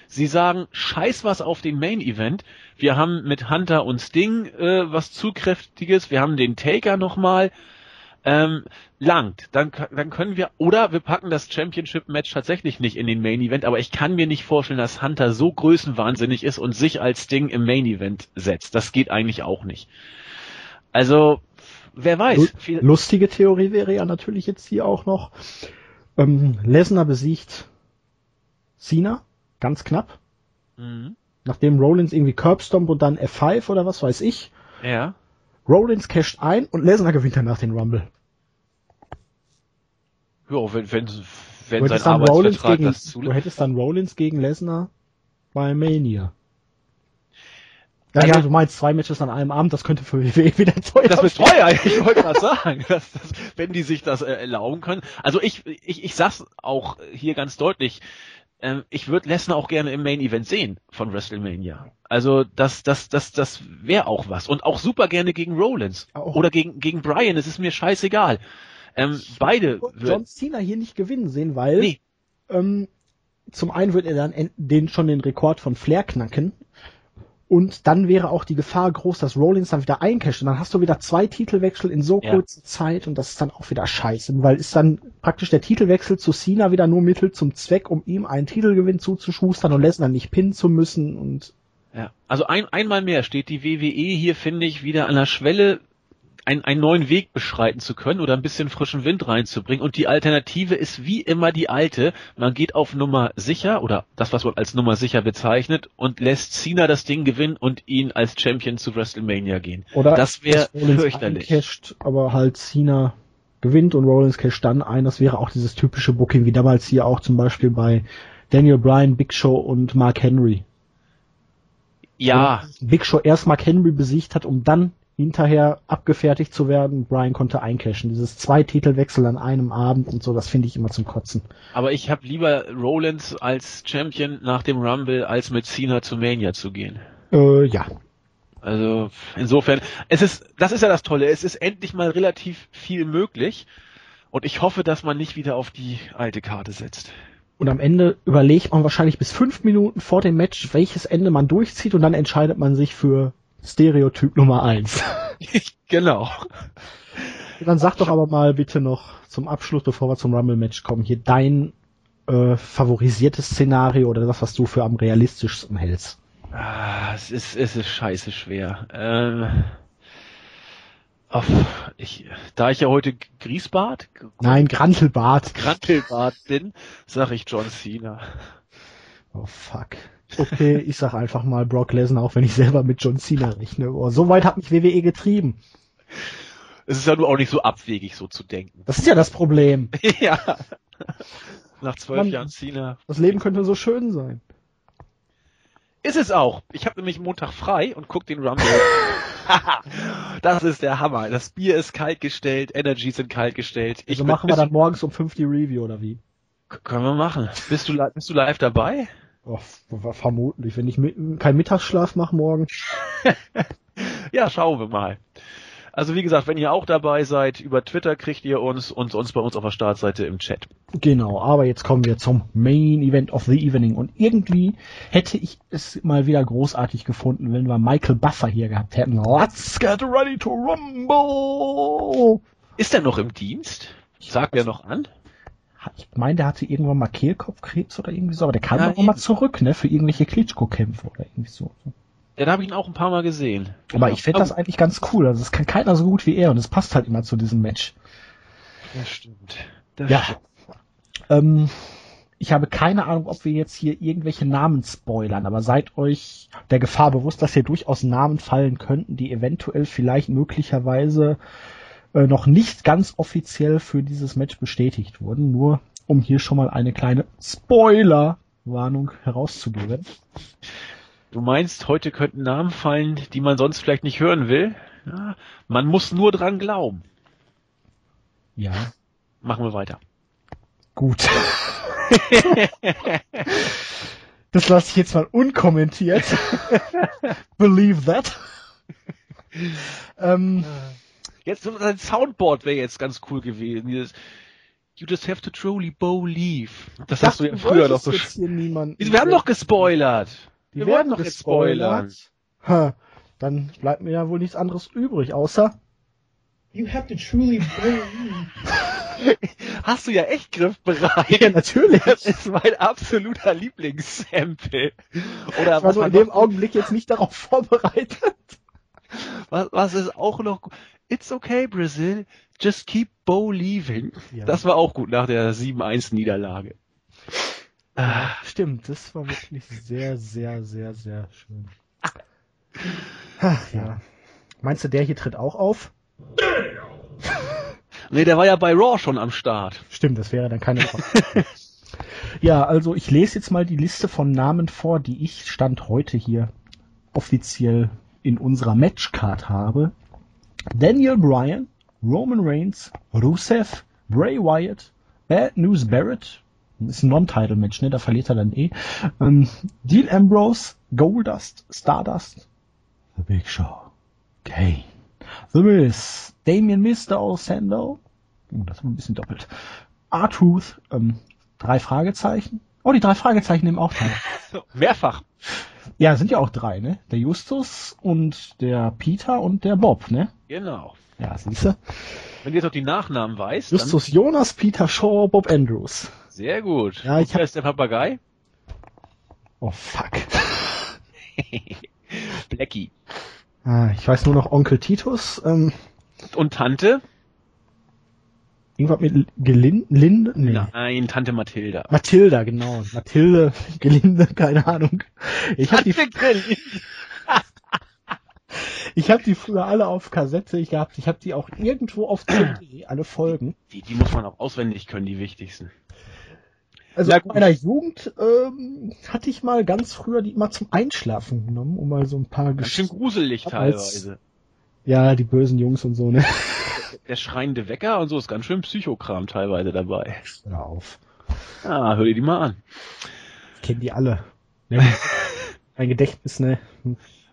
sie sagen, scheiß was auf den Main Event. Wir haben mit Hunter und Sting äh, was Zukräftiges. Wir haben den Taker nochmal. Ähm, langt. Dann, dann können wir, oder wir packen das Championship Match tatsächlich nicht in den Main Event, aber ich kann mir nicht vorstellen, dass Hunter so größenwahnsinnig ist und sich als Sting im Main Event setzt. Das geht eigentlich auch nicht. Also, wer weiß. Lustige Theorie wäre ja natürlich jetzt hier auch noch, ähm, Lesnar besiegt Cena, ganz knapp, Mhm. nachdem Rollins irgendwie Curbstomp und dann F5 oder was weiß ich. Ja. Rollins casht ein und Lesnar gewinnt danach den Rumble. Ja, wenn, wenn, Du wenn sein hättest, dann Rollins Arbeitsvertrag gegen, das du zulässt. hättest dann Rollins gegen Lesnar bei Mania. Ja, Also- ja, du meinst zwei Matches an einem Abend, das könnte für WWE wieder teuer Das ist teuer, ich wollte gerade sagen, dass, dass, wenn die sich das äh, erlauben können. Also ich, ich, ich sag's auch hier ganz deutlich, ähm, ich würde Lesnar auch gerne im Main Event sehen von WrestleMania. Also das, das, das, das wäre auch was. Und auch super gerne gegen Rollins. Auch. Oder gegen, gegen Brian, es ist mir scheißegal. Ähm, beide John. Cena hier nicht gewinnen sehen, weil Nee, ähm, zum einen wird er dann en- den schon den Rekord von Flair knacken und dann wäre auch die Gefahr groß, dass Rollins dann wieder eincasht und dann hast du wieder zwei Titelwechsel in so Ja. kurzer Zeit und das ist dann auch wieder scheiße, weil ist dann praktisch der Titelwechsel zu Cena wieder nur Mittel zum Zweck, um ihm einen Titelgewinn zuzuschustern und Lesnar nicht pinnen zu müssen und Ja, also ein, einmal mehr steht die WWE hier, finde ich, wieder an der Schwelle, einen, einen neuen Weg beschreiten zu können oder ein bisschen frischen Wind reinzubringen. Und die Alternative ist wie immer die alte. Man geht auf Nummer sicher oder das, was man als Nummer sicher bezeichnet und lässt Cena das Ding gewinnen und ihn als Champion zu WrestleMania gehen. Oder das wäre fürchterlich. eincasht, aber halt Cena gewinnt und Rollins cash dann ein. Das wäre auch dieses typische Booking, wie damals hier auch zum Beispiel bei Daniel Bryan, Big Show und Mark Henry. Ja, Big Show erst Mark Henry besiegt hat, um dann hinterher abgefertigt zu werden. Bryan konnte eincashen. Dieses zwei Titelwechsel an einem Abend und so, das finde ich immer zum Kotzen. aber ich habe lieber Rollins als Champion nach dem Rumble, als mit Cena zu Mania zu gehen. Äh, ja. Also insofern, es ist, das ist ja das Tolle, es ist endlich mal relativ viel möglich und ich hoffe, dass man nicht wieder auf die alte Karte setzt. Und am Ende überlegt man wahrscheinlich bis fünf Minuten vor dem Match, welches Ende man durchzieht und dann entscheidet man sich für Stereotyp Nummer eins. genau. Dann sag doch aber mal bitte noch zum Abschluss, bevor wir zum Rumble-Match kommen, hier dein äh, favorisiertes Szenario oder das, was du für am realistischsten hältst. Ah, es ist, es ist scheiße schwer. Ähm, auf, ich, da ich ja heute Griesbad, Nein, Grantelbart. Grantelbad bin, sag ich John Cena. Oh fuck. Okay, ich sag einfach mal Brock Lesnar, auch wenn ich selber mit John Cena rechne. Oh, so weit hat mich WWE getrieben. Es ist ja nur auch nicht so abwegig, so zu denken. Das ist ja das Problem. ja. Nach zwölf Mann. Jahren Cena. Das Leben könnte so schön sein. Ist es auch. Ich habe nämlich Montag frei und guck den Rumble. das ist der Hammer. Das Bier ist kalt gestellt, Energies sind kalt gestellt. Ich Also machen wir dann morgens um fünf die Review oder wie? Können wir machen. Bist du, bist du live dabei? Oh, vermutlich, wenn ich mit, keinen Mittagsschlaf mache morgen. Ja, schauen wir mal. Also wie gesagt, wenn ihr auch dabei seid, über Twitter kriegt ihr uns und sonst bei uns auf der Startseite im Chat. Genau, aber jetzt kommen wir zum Main Event of the Evening. Und irgendwie hätte ich es mal wieder großartig gefunden, wenn wir Michael Buffer hier gehabt hätten. Let's get ready to rumble! Ist er noch im Dienst? Sagt er noch an? Ich meine, der hatte irgendwann mal Kehlkopfkrebs oder irgendwie so, aber der kam Ja, doch noch mal zurück, ne, für irgendwelche Klitschko-Kämpfe oder irgendwie so. Ja, da habe ich ihn auch ein paar Mal gesehen. Aber ich finde das eigentlich ganz cool. Also, das kann keiner so gut wie er und es passt halt immer zu diesem Match. Das stimmt. Das Ja. stimmt. Ähm, ich habe keine Ahnung, ob wir jetzt hier irgendwelche Namen spoilern, aber seid euch der Gefahr bewusst, dass hier durchaus Namen fallen könnten, die eventuell vielleicht möglicherweise äh, noch nicht ganz offiziell für dieses Match bestätigt wurden, nur um hier schon mal eine kleine Spoiler-Warnung herauszugeben. Du meinst, heute könnten Namen fallen, die man sonst vielleicht nicht hören will? Ja, man muss nur dran glauben. Ja, Machen wir weiter. gut. das lasse ich jetzt mal unkommentiert. Believe that. ähm, Jetzt so ein Soundboard wäre jetzt ganz cool gewesen. Dieses You just have to truly believe. Das hast du ja früher noch so. jetzt hier niemanden. Wir haben doch gespoilert. Die wir werden doch jetzt spoilern. Ha, dann bleibt mir ja wohl nichts anderes übrig, außer You have to truly believe. Hast du ja echt griffbereit. Ja, natürlich. Das ist mein absoluter Lieblingssample. Oder ich war was, nur in dem noch, Augenblick jetzt nicht darauf vorbereitet. was, was ist auch noch gut? It's okay, Brazil. Just keep believing. Ja. Das war auch gut nach der 7-1 Niederlage. Ah, Stimmt, das war wirklich sehr, sehr, sehr, sehr schön. Ach, ja. Meinst du, der hier tritt auch auf? Nee, der war ja bei Raw schon am Start. Stimmt, das wäre dann keine Frage. ja, also ich lese jetzt mal die Liste von Namen vor, die ich Stand heute hier offiziell in unserer Matchcard habe. Daniel Bryan, Roman Reigns, Rusev, Bray Wyatt, Bad News Barrett, ist ein Non-Title-Match, ne? Da verliert er dann eh. Ähm, Dean Ambrose, Goldust, Stardust, The Big Show, Kane, The Miz, Damien Mr. Osando, oh, das war ein bisschen doppelt. R-Truth, ähm, drei Fragezeichen. Oh, die drei Fragezeichen nehmen auch teil. Mehrfach. ja, sind ja auch drei, ne? Der Justus und der Peter und der Bob, ne? Genau. Ja, siehste. Wenn du jetzt noch die Nachnamen weißt, Justus Jonas, Peter Shaw, Bob Andrews. dann sehr gut. Ja, ich wer ist der Papagei? Oh, fuck. Blackie. Ah, ich weiß nur noch Onkel Titus. Ähm, Und Tante? Irgendwas mit Gelinde? Linde? Nee. Nein, Tante Mathilda. Mathilda, genau. Mathilde, Gelinde, keine Ahnung. Ich habe die, Gelinde. ich hab die früher alle auf Kassette gehabt. Ich habe die auch irgendwo auf CD, alle Folgen. Die, die muss man auch auswendig können, die wichtigsten. Also in meiner Jugend ähm, hatte ich mal ganz früher die mal zum Einschlafen genommen, um mal so ein paar Ganz schön Geschichten. gruselig teilweise. Ja, die bösen Jungs und so, ne? Der schreiende Wecker und so ist ganz schön Psychokram teilweise dabei. Hör auf. Ah, hör dir die mal an. Ich kenne die alle. Ne? mein Gedächtnis, ne?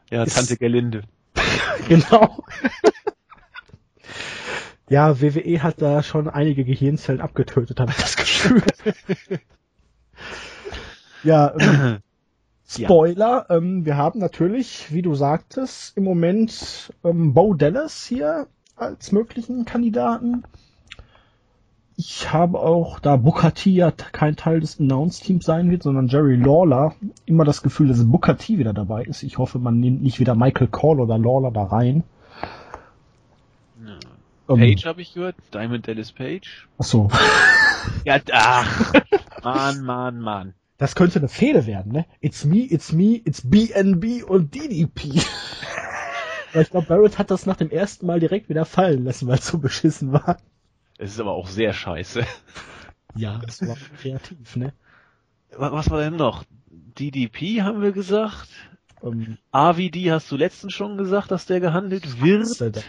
Ja, Ist- Tante Gelinde. Genau. ja, WWE hat da schon einige Gehirnzellen abgetötet, habe ich das Gefühl. ja, ähm, Ja. Spoiler, ähm, wir haben natürlich, wie du sagtest, im Moment ähm, Bo Dallas hier als möglichen Kandidaten. Ich habe auch, da Booker T ja kein Teil des Announce-Teams sein wird, sondern Jerry Lawler, immer das Gefühl, dass Booker T wieder dabei ist. Ich hoffe, man nimmt nicht wieder Michael Call oder Lawler da rein. Ähm, Page habe ich gehört. Diamond Dallas Page. Ach so. Ja, ach. Mann, Mann, Mann. Das könnte eine Fehde werden, ne? It's me, it's me, it's BNB und DDP. Weil ich glaube, Barrett hat das nach dem ersten Mal direkt wieder fallen lassen, weil es so beschissen war. Es ist aber auch sehr scheiße. Ja, das war kreativ, ne? Wa- Was war denn noch? DDP haben wir gesagt. Ähm, AVD hast du letztens schon gesagt, dass der gehandelt wird.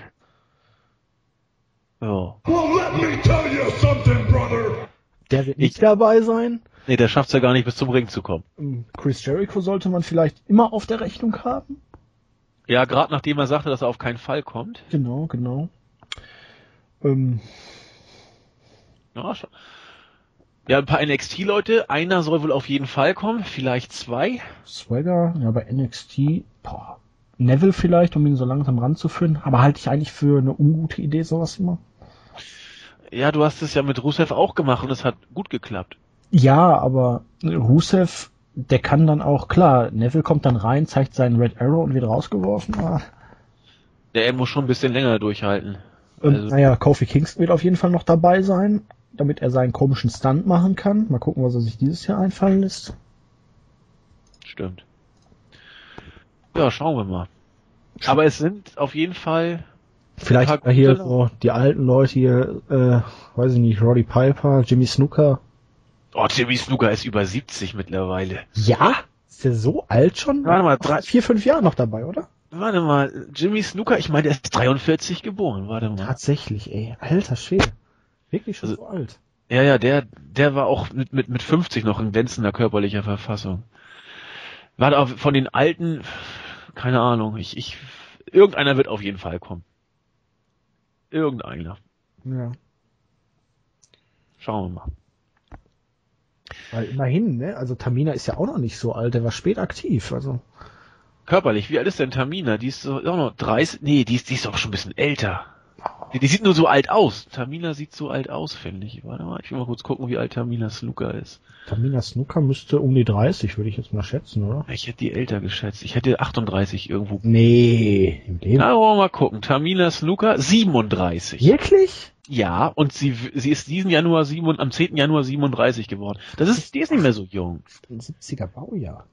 Ja. Well, let me tell you something, brother. Der wird nicht dabei sein. Nee, der schafft's ja gar nicht bis zum Ring zu kommen. Ähm, Chris Jericho sollte man vielleicht immer auf der Rechnung haben. Ja, gerade nachdem er sagte, dass er auf keinen Fall kommt. Genau, genau. Ähm, Ja, schon. ja ein paar NXT-Leute. Einer soll wohl auf jeden Fall kommen, vielleicht zwei. Swagger, ja, bei NXT, boah. Neville vielleicht, um ihn so langsam ranzuführen. Aber halte ich eigentlich für eine ungute Idee, sowas immer. Ja, du hast es ja mit Rusev auch gemacht und es hat gut geklappt. Ja, aber Rusev, der kann dann auch, klar, Neville kommt dann rein, zeigt seinen Red Arrow und wird rausgeworfen. Ah. Der er muss schon ein bisschen länger durchhalten. Und, Also- naja, Kofi Kingston wird auf jeden Fall noch dabei sein, damit er seinen komischen Stunt machen kann. Mal gucken, was er sich dieses Jahr einfallen lässt. Stimmt. Ja, schauen wir mal. Aber es sind auf jeden Fall Vielleicht hier so die alten Leute hier, äh, weiß ich nicht, Roddy Piper, Jimmy Snooker. Oh, Jimmy Snooker ist über 70 mittlerweile. Ja? Ist der so alt schon? Warte mal, drei- vier, fünf Jahre noch dabei, oder? Warte mal, Jimmy Snooker, ich meine, der ist 43 geboren. Warte mal. Tatsächlich, ey. Alter Schwede. Wirklich schon Also- so alt. Ja, ja, der, der war auch mit, mit, mit 50 noch in glänzender körperlicher Verfassung. Warte, auf, von den alten, keine Ahnung, ich, ich, irgendeiner wird auf jeden Fall kommen. Irgendeiner. Ja. Schauen wir mal. Weil immerhin, ne? Also Tamina ist ja auch noch nicht so alt, der war spät aktiv, also. Körperlich, wie alt ist denn Tamina? Die ist so, auch noch 30, nee, die ist, die ist doch schon ein bisschen älter. Die, die sieht nur so alt aus. Tamina sieht so alt aus, finde ich. Warte mal, ich will mal kurz gucken, wie alt Tamina Snooker ist. Tamina Snooker müsste um die 30, würde ich jetzt mal schätzen, oder? Ich hätte die älter geschätzt. Ich hätte 38 irgendwo. Nee, im Leben. Na, wollen wir mal gucken. Tamina Snooker, 37. Wirklich? Ja, und sie, sie ist diesen Januar sieben, am 10. Januar 37 geworden. Das ist, die ist nicht mehr so jung. Ein 70er Baujahr.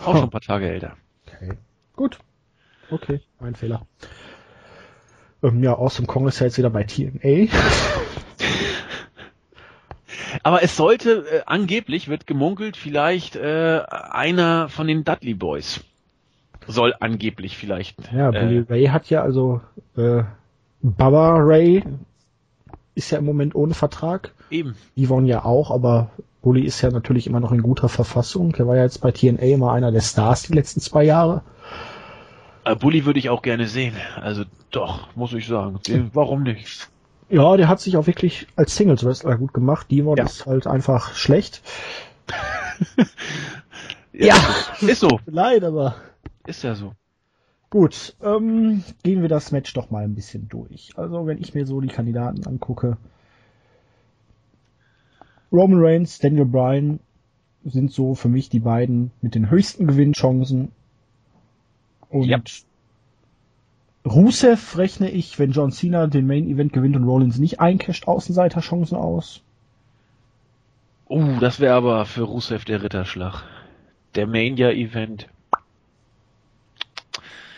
Auch schon ein paar Tage älter. Okay. Gut. Okay, mein Fehler. Ähm, ja, Awesome Kong ist ja jetzt wieder bei TNA. Aber es sollte, äh, angeblich wird gemunkelt, vielleicht äh, einer von den Dudley Boys soll angeblich vielleicht. Ja, Bully äh, Ray hat ja also, äh, Baba Ray ist ja im Moment ohne Vertrag. eben. Yvonne ja auch, aber Bully ist ja natürlich immer noch in guter Verfassung. Der war ja jetzt bei TNA immer einer der Stars die letzten zwei Jahre. Bully würde ich auch gerne sehen. Also doch, muss ich sagen. Warum nicht? Ja, der hat sich auch wirklich als Singles Wrestler gut gemacht. Yvonne Ja. ist halt einfach schlecht. Ja. Ist so. Leid, aber Ist ja so. Gut, ähm, gehen wir das Match doch mal ein bisschen durch. Also, wenn ich mir so die Kandidaten angucke, Roman Reigns, Daniel Bryan sind so für mich die beiden mit den höchsten Gewinnchancen. Und Ja. Rusev rechne ich, wenn John Cena den Main Event gewinnt und Rollins nicht eincasht, Außenseiterchancen aus. Uh, das wäre aber für Rusev der Ritterschlag. Der Mania-Event.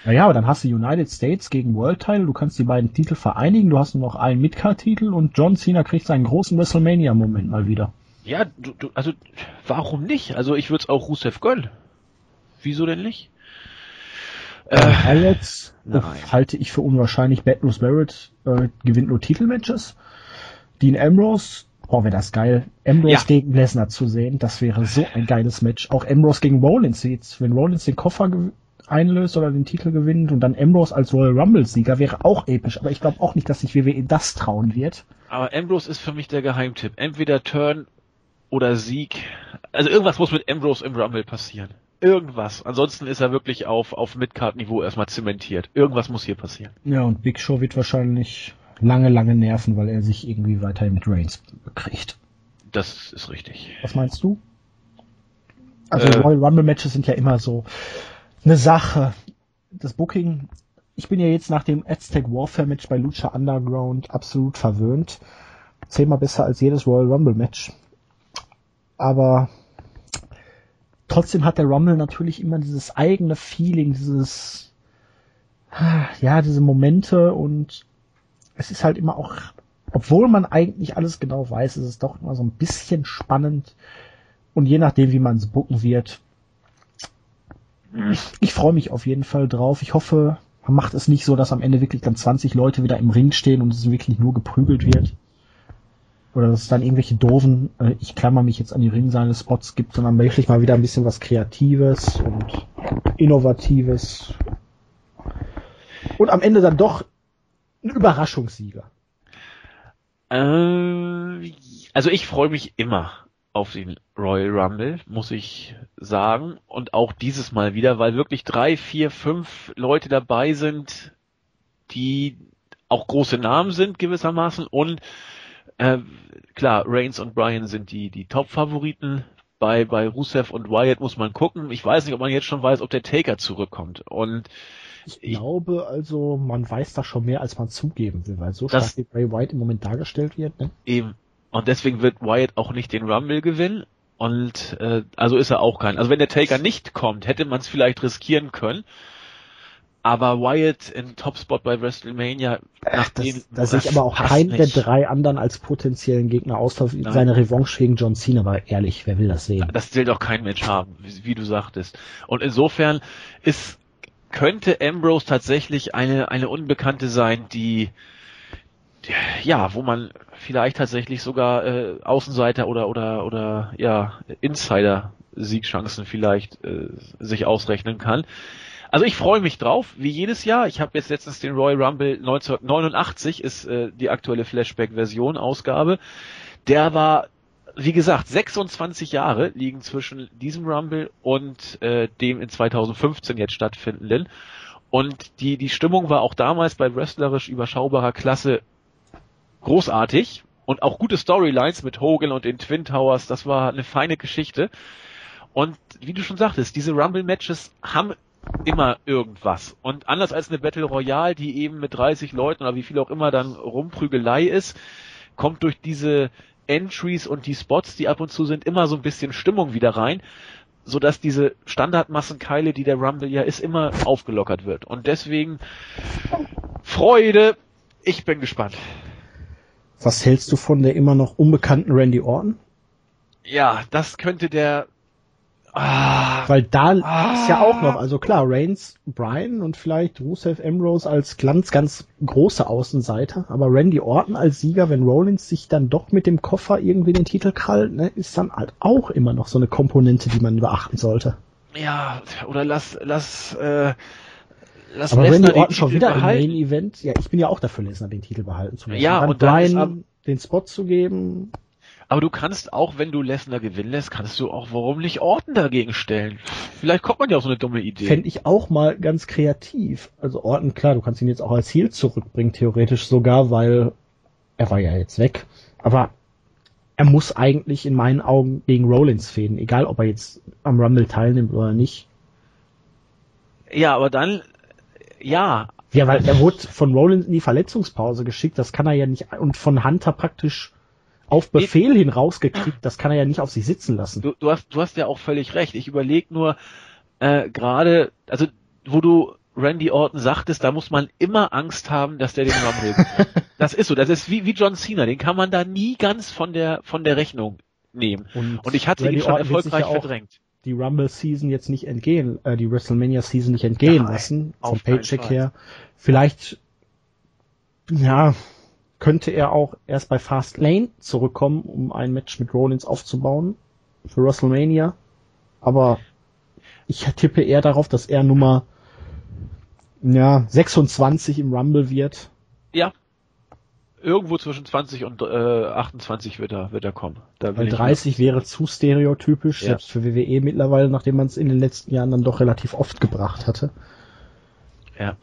Naja, aber dann hast du United States gegen World Title, du kannst die beiden Titel vereinigen, du hast nur noch einen Midcard-Titel und John Cena kriegt seinen großen WrestleMania-Moment mal wieder. Ja, du, du, also warum nicht? Also ich würde es auch Rusev gönnen. Wieso denn nicht? Äh, Alex nein. halte ich für unwahrscheinlich. Bad News Barrett äh, gewinnt nur Titelmatches. Dean Ambrose, oh, wäre das geil. Ambrose Ja. gegen Lesnar zu sehen, das wäre so ein geiles Match. Auch Ambrose gegen Rollins jetzt, wenn Rollins den Koffer gew- einlöst oder den Titel gewinnt und dann Ambrose als Royal Rumble Sieger wäre auch episch. Aber ich glaube auch nicht, dass sich WWE das trauen wird. Aber Ambrose ist für mich der Geheimtipp. Entweder Turn oder Sieg. Also irgendwas muss mit Ambrose im Rumble passieren. Irgendwas. Ansonsten ist er wirklich auf, auf Midcard-Niveau erstmal zementiert. Irgendwas muss hier passieren. Ja, und Big Show wird wahrscheinlich lange, lange nerven, weil er sich irgendwie weiterhin mit Reigns bekriegt. Das ist richtig. Was meinst du? Also Äh. Royal Rumble Matches sind ja immer so eine Sache. Das Booking, ich bin ja jetzt nach dem Aztec Warfare Match bei Lucha Underground absolut verwöhnt. Zehnmal besser als jedes Royal Rumble Match. Aber trotzdem hat der Rumble natürlich immer dieses eigene Feeling, dieses, ja, diese Momente und es ist halt immer auch, obwohl man eigentlich alles genau weiß, ist es doch immer so ein bisschen spannend und je nachdem, wie man es booken wird. Ich freue mich auf jeden Fall drauf. Ich hoffe, man macht es nicht so, dass am Ende wirklich dann 20 Leute wieder im Ring stehen und es wirklich nur geprügelt wird. Oder dass es dann irgendwelche doofen, äh, ich klammer mich jetzt an die Ringseile-Spots gibt, sondern wirklich mal wieder ein bisschen was Kreatives und Innovatives. Und am Ende dann doch ein Überraschungssieger. Äh, also ich freue mich immer auf den Royal Rumble, muss ich sagen. Und auch dieses Mal wieder, weil wirklich drei, vier, fünf Leute dabei sind, die auch große Namen sind gewissermaßen. Und äh, klar, Reigns und Bryan sind die, die Top-Favoriten. Bei, bei Rusev und Wyatt muss man gucken. Ich weiß nicht, ob man jetzt schon weiß, ob der Taker zurückkommt. Und Ich glaube also, man weiß da schon mehr, als man zugeben will, weil so Das- stark wie Bray White im Moment dargestellt wird. Ne? Eben. Und deswegen wird Wyatt auch nicht den Rumble gewinnen. Und äh, also ist er auch kein. Also wenn der Taker nicht kommt, hätte man es vielleicht riskieren können. Aber Wyatt in Topspot bei WrestleMania, nachdem Das, da sehe ich aber auch keinen der drei anderen als potenziellen Gegner aus. Seine Revanche gegen John Cena, aber ehrlich, wer will das sehen? Das will doch kein Mensch haben, wie, wie du sagtest. Und insofern ist könnte Ambrose tatsächlich eine eine Unbekannte sein, die ja, wo man vielleicht tatsächlich sogar äh, Außenseiter oder oder oder ja Insider Siegchancen vielleicht äh, sich ausrechnen kann. Also ich freue mich drauf, wie jedes Jahr. Ich habe jetzt letztens den Royal Rumble 1989 ist äh, die aktuelle Flashback-Version Ausgabe. Der war, wie gesagt, 26 Jahre liegen zwischen diesem Rumble und äh, dem in 2015 jetzt stattfindenden. Und die die Stimmung war auch damals bei wrestlerisch überschaubarer Klasse großartig und auch gute Storylines mit Hogan und den Twin Towers. Das war eine feine Geschichte. Und wie du schon sagtest, diese Rumble-Matches haben immer irgendwas. Und anders als eine Battle Royale, die eben mit 30 Leuten oder wie viel auch immer dann Rumprügelei ist, kommt durch diese Entries und die Spots, die ab und zu sind, immer so ein bisschen Stimmung wieder rein, so dass diese Standardmassenkeile, die der Rumble ja ist, immer aufgelockert wird. Und deswegen Freude. Ich bin gespannt. Was hältst du von der immer noch unbekannten Randy Orton? Ja, das könnte der. Ah, Weil da Ah. ist ja auch noch, also klar, Reigns, Bryan und vielleicht Rusev Ambrose als ganz, ganz große Außenseiter, aber Randy Orton als Sieger, wenn Rollins sich dann doch mit dem Koffer irgendwie den Titel krallt, ne, ist dann halt auch immer noch so eine Komponente, die man beachten sollte. ja, oder lass, lass, äh, lass Aber Lesnar Randy Orton schon Titel wieder im behalten. Main Event, ja, ich bin ja auch dafür, Lesnar den Titel behalten zu lassen. Ja, dann und dann ab- den Spot zu geben, Aber du kannst auch, wenn du Lesnar gewinnen lässt, kannst du auch, warum nicht Orton dagegen stellen? Vielleicht kommt man ja auf so eine dumme Idee. fände ich auch mal ganz kreativ. Also Orton, klar, du kannst ihn jetzt auch als Heel zurückbringen, theoretisch sogar, weil er war ja jetzt weg. Aber er muss eigentlich in meinen Augen gegen Rollins fäden, egal ob er jetzt am Rumble teilnimmt oder nicht. Ja, aber dann, ja, Ja, weil er wurde von Rollins in die Verletzungspause geschickt, das kann er ja nicht, und von Hunter praktisch auf Befehl hin rausgekriegt, das kann er ja nicht auf sich sitzen lassen. Du, du hast, du hast ja auch völlig recht. Ich überlege nur äh, gerade, also wo du Randy Orton sagtest, da muss man immer Angst haben, dass der den Rumble. das ist so. Das ist wie, wie John Cena. Den kann man da nie ganz von der von der Rechnung nehmen. Und, Und ich hatte Randy ihn schon Orton erfolgreich ja verdrängt. Die Rumble Season jetzt nicht entgehen, äh, die WrestleMania Season nicht entgehen Nein, lassen, vom Paycheck her. Vielleicht, ja, könnte er auch erst bei Fast Lane zurückkommen, um ein Match mit Rollins aufzubauen für WrestleMania. Aber ich tippe eher darauf, dass er Nummer ja, 26 im Rumble wird. Ja. Irgendwo zwischen 20 und äh, 28 wird er, wird er kommen. Da Weil ich 30 wäre zu stereotypisch, Ja. selbst für WWE mittlerweile, nachdem man es in den letzten Jahren dann doch relativ oft gebracht hatte. Ja.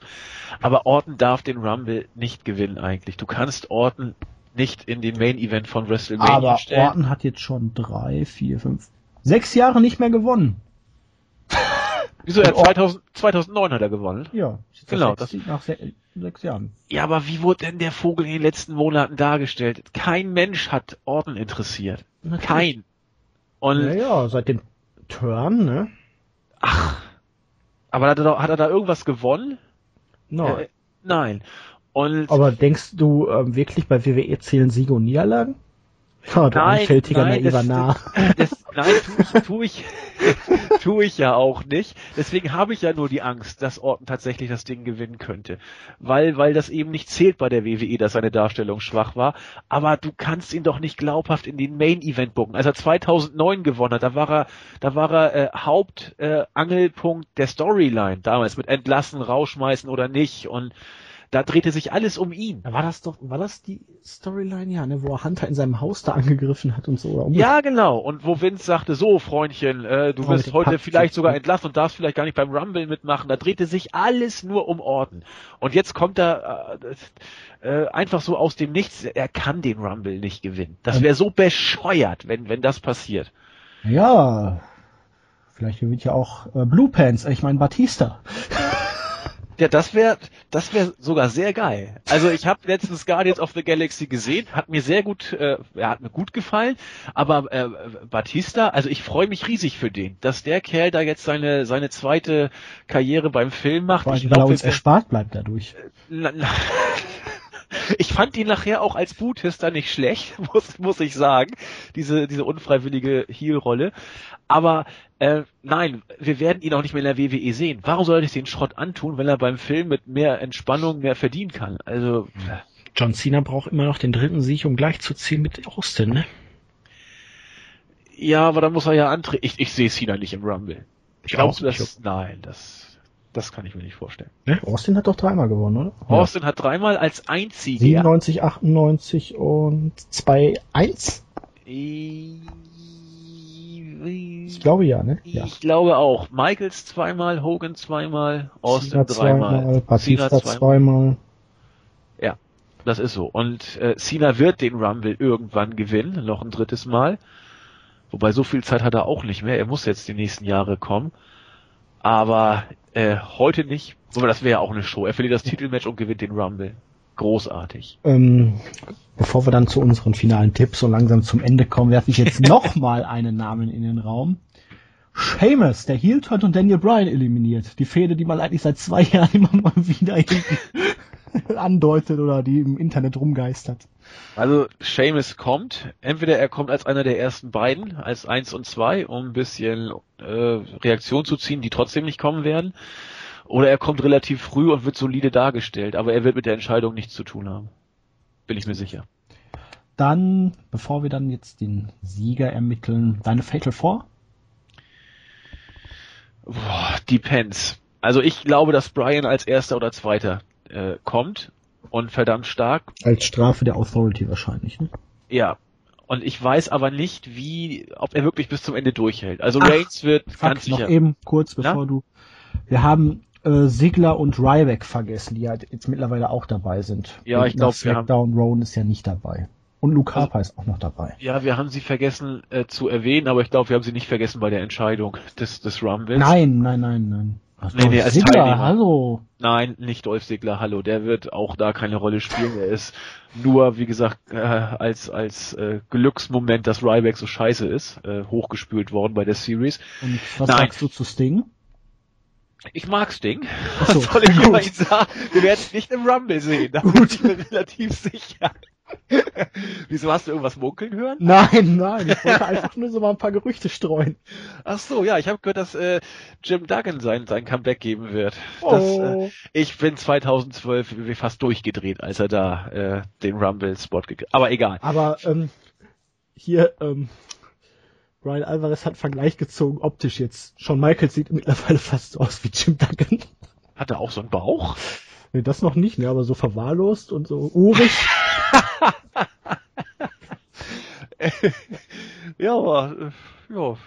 Aber Orton darf den Rumble nicht gewinnen eigentlich. Du kannst Orton nicht in den Main Event von WrestleMania Aber stellen. Orton hat jetzt schon drei, vier, fünf, sechs Jahre nicht mehr gewonnen. Wieso? Er hat Und Orton- 2000, 2009 hat er gewonnen. Ja, Genau, Sechs, nach sechs Jahren. Ja, aber wie wurde denn der Vogel in den letzten Monaten dargestellt? Kein Mensch hat Orton interessiert. Kein. Und, Naja, seit dem Turn, ne? ach, aber hat er, da, hat er da irgendwas gewonnen? No. Äh, nein. Und, Aber denkst du ähm, wirklich bei WWE zählen Siege und Niederlagen? Ja, du Nein, einfältiger nein, naiver das- Narr. das, nein, tu ich, tu ich, tu ich ja auch nicht. Deswegen habe ich ja nur die Angst, dass Orton tatsächlich das Ding gewinnen könnte. Weil, weil das eben nicht zählt bei der WWE, dass seine Darstellung schwach war. Aber du kannst ihn doch nicht glaubhaft in den Main Event bucken. Als er 2009 gewonnen hat, da war er, da war er äh, Hauptangelpunkt äh, der Storyline damals mit entlassen, rausschmeißen oder nicht und da drehte sich alles um ihn. War das doch, war das die Storyline, ja, ne, wo er Hunter in seinem Haus da angegriffen hat und so? Oder? Ja, genau. Und wo Vince sagte, so, Freundchen, äh, du Oh, wirst heute vielleicht sogar entlassen und darfst vielleicht gar nicht beim Rumble mitmachen. Da drehte sich alles nur um Orton. Und jetzt kommt er äh, äh, einfach so aus dem Nichts. Er kann den Rumble nicht gewinnen. Das wäre so bescheuert, wenn, wenn das passiert. Ja, vielleicht gewinnt ja auch äh, Blue Pants, ich meine Batista. Ja, das wäre das wäre sogar sehr geil. Also ich habe letztens Guardians of the Galaxy gesehen, hat mir sehr gut, äh, hat mir gut gefallen. Aber äh, Batista, also ich freue mich riesig für den, dass der Kerl da jetzt seine seine zweite Karriere beim Film macht. Vor Ich allem, weil er glaube, uns erspart bleibt dadurch. na- na- ich fand ihn nachher auch als Boothister nicht schlecht, muss, muss ich sagen. Diese, diese unfreiwillige Heel-Rolle. Aber äh, nein, wir werden ihn auch nicht mehr in der WWE sehen. Warum soll ich den Schrott antun, wenn er beim Film mit mehr Entspannung mehr verdienen kann? Also, John Cena braucht immer noch den dritten Sieg, um gleichzuziehen mit Austin, ne? ja, aber dann muss er ja antreten. Ich, ich sehe Cena nicht im Rumble. Ich Glaubst du nicht. das? Nein, das, das kann ich mir nicht vorstellen. ne? Austin hat doch dreimal gewonnen, oder? Austin hat dreimal als einziger 97, 98 und 2-1? Ich glaube ja, ne? Ja. Ich glaube auch. Michaels zweimal, Hogan zweimal, Austin Cena dreimal, zweimal, Batista Cena zweimal. Ja, das ist so. Und äh, Cena wird den Rumble irgendwann gewinnen, noch ein drittes Mal. Wobei so viel Zeit hat er auch nicht mehr. Er muss jetzt die nächsten Jahre kommen. Aber äh, heute nicht. Wobei das wäre ja auch eine Show. Er verliert das Titelmatch und gewinnt den Rumble. Großartig. Ähm, bevor wir dann zu unseren finalen Tipps so langsam zum Ende kommen, werfe ich jetzt nochmal einen Namen in den Raum. Seamus, der Heel Turn und Daniel Bryan eliminiert. Die Fehde, die man eigentlich seit zwei Jahren immer mal wieder andeutet oder die im Internet rumgeistert. Also Seamus kommt, entweder er kommt als einer der ersten beiden, als eins und zwei, um ein bisschen äh, Reaktion zu ziehen, die trotzdem nicht kommen werden, oder er kommt relativ früh und wird solide dargestellt, aber er wird mit der Entscheidung nichts zu tun haben. Bin ich mir sicher. Dann, bevor wir dann jetzt den Sieger ermitteln, deine Fatal Four? Boah, depends. Also ich glaube, dass Brian als erster oder zweiter äh, kommt und verdammt stark. Als Strafe der Authority wahrscheinlich, ne? Ja. Und ich weiß aber nicht, wie, ob er wirklich bis zum Ende durchhält. Also Ach, Reigns wird Fuck, ganz noch sicher. eben kurz, Na? bevor du. Wir haben äh, Sigler und Ryback vergessen, die halt jetzt mittlerweile auch dabei sind. Ja, Und ich glaub, nach wir haben- SmackDown Rowan ist ja nicht dabei. Und Luke Also- Harper ist auch noch dabei. Ja, wir haben sie vergessen äh, zu erwähnen, aber ich glaube, wir haben sie nicht vergessen bei der Entscheidung des, des Rumbles. Nein, nein, nein, nein. Nee, nee, als Teilnehmer. hallo. Nein, nicht Dolph Ziggler, hallo, der wird auch da keine Rolle spielen. Er ist nur, wie gesagt, äh, als als äh, Glücksmoment, dass Ryback so scheiße ist, äh, hochgespült worden bei der Series. Und was Nein. sagst du zu Sting? Ich mag Sting. So, Was soll ich ihn sagen? Wir werden es nicht im Rumble sehen, da bin ich mir relativ sicher. Wieso hast du irgendwas munkeln hören? Nein, nein, ich wollte einfach nur so mal ein paar Gerüchte streuen. Ach so, ja, ich habe gehört, dass äh, Jim Duggan sein sein Comeback geben wird. Das, äh, Oh. ich bin 2012 irgendwie fast durchgedreht, als er da äh, den Rumble-Spot gekriegt Aber egal. Aber ähm, hier, ähm, Brian Alvarez hat Vergleich gezogen, optisch jetzt. Shawn Michaels sieht mittlerweile fast so aus wie Jim Duggan. Hat er auch so einen Bauch? Nee, das noch nicht, ne, aber so verwahrlost und so urig. ja, aber ja,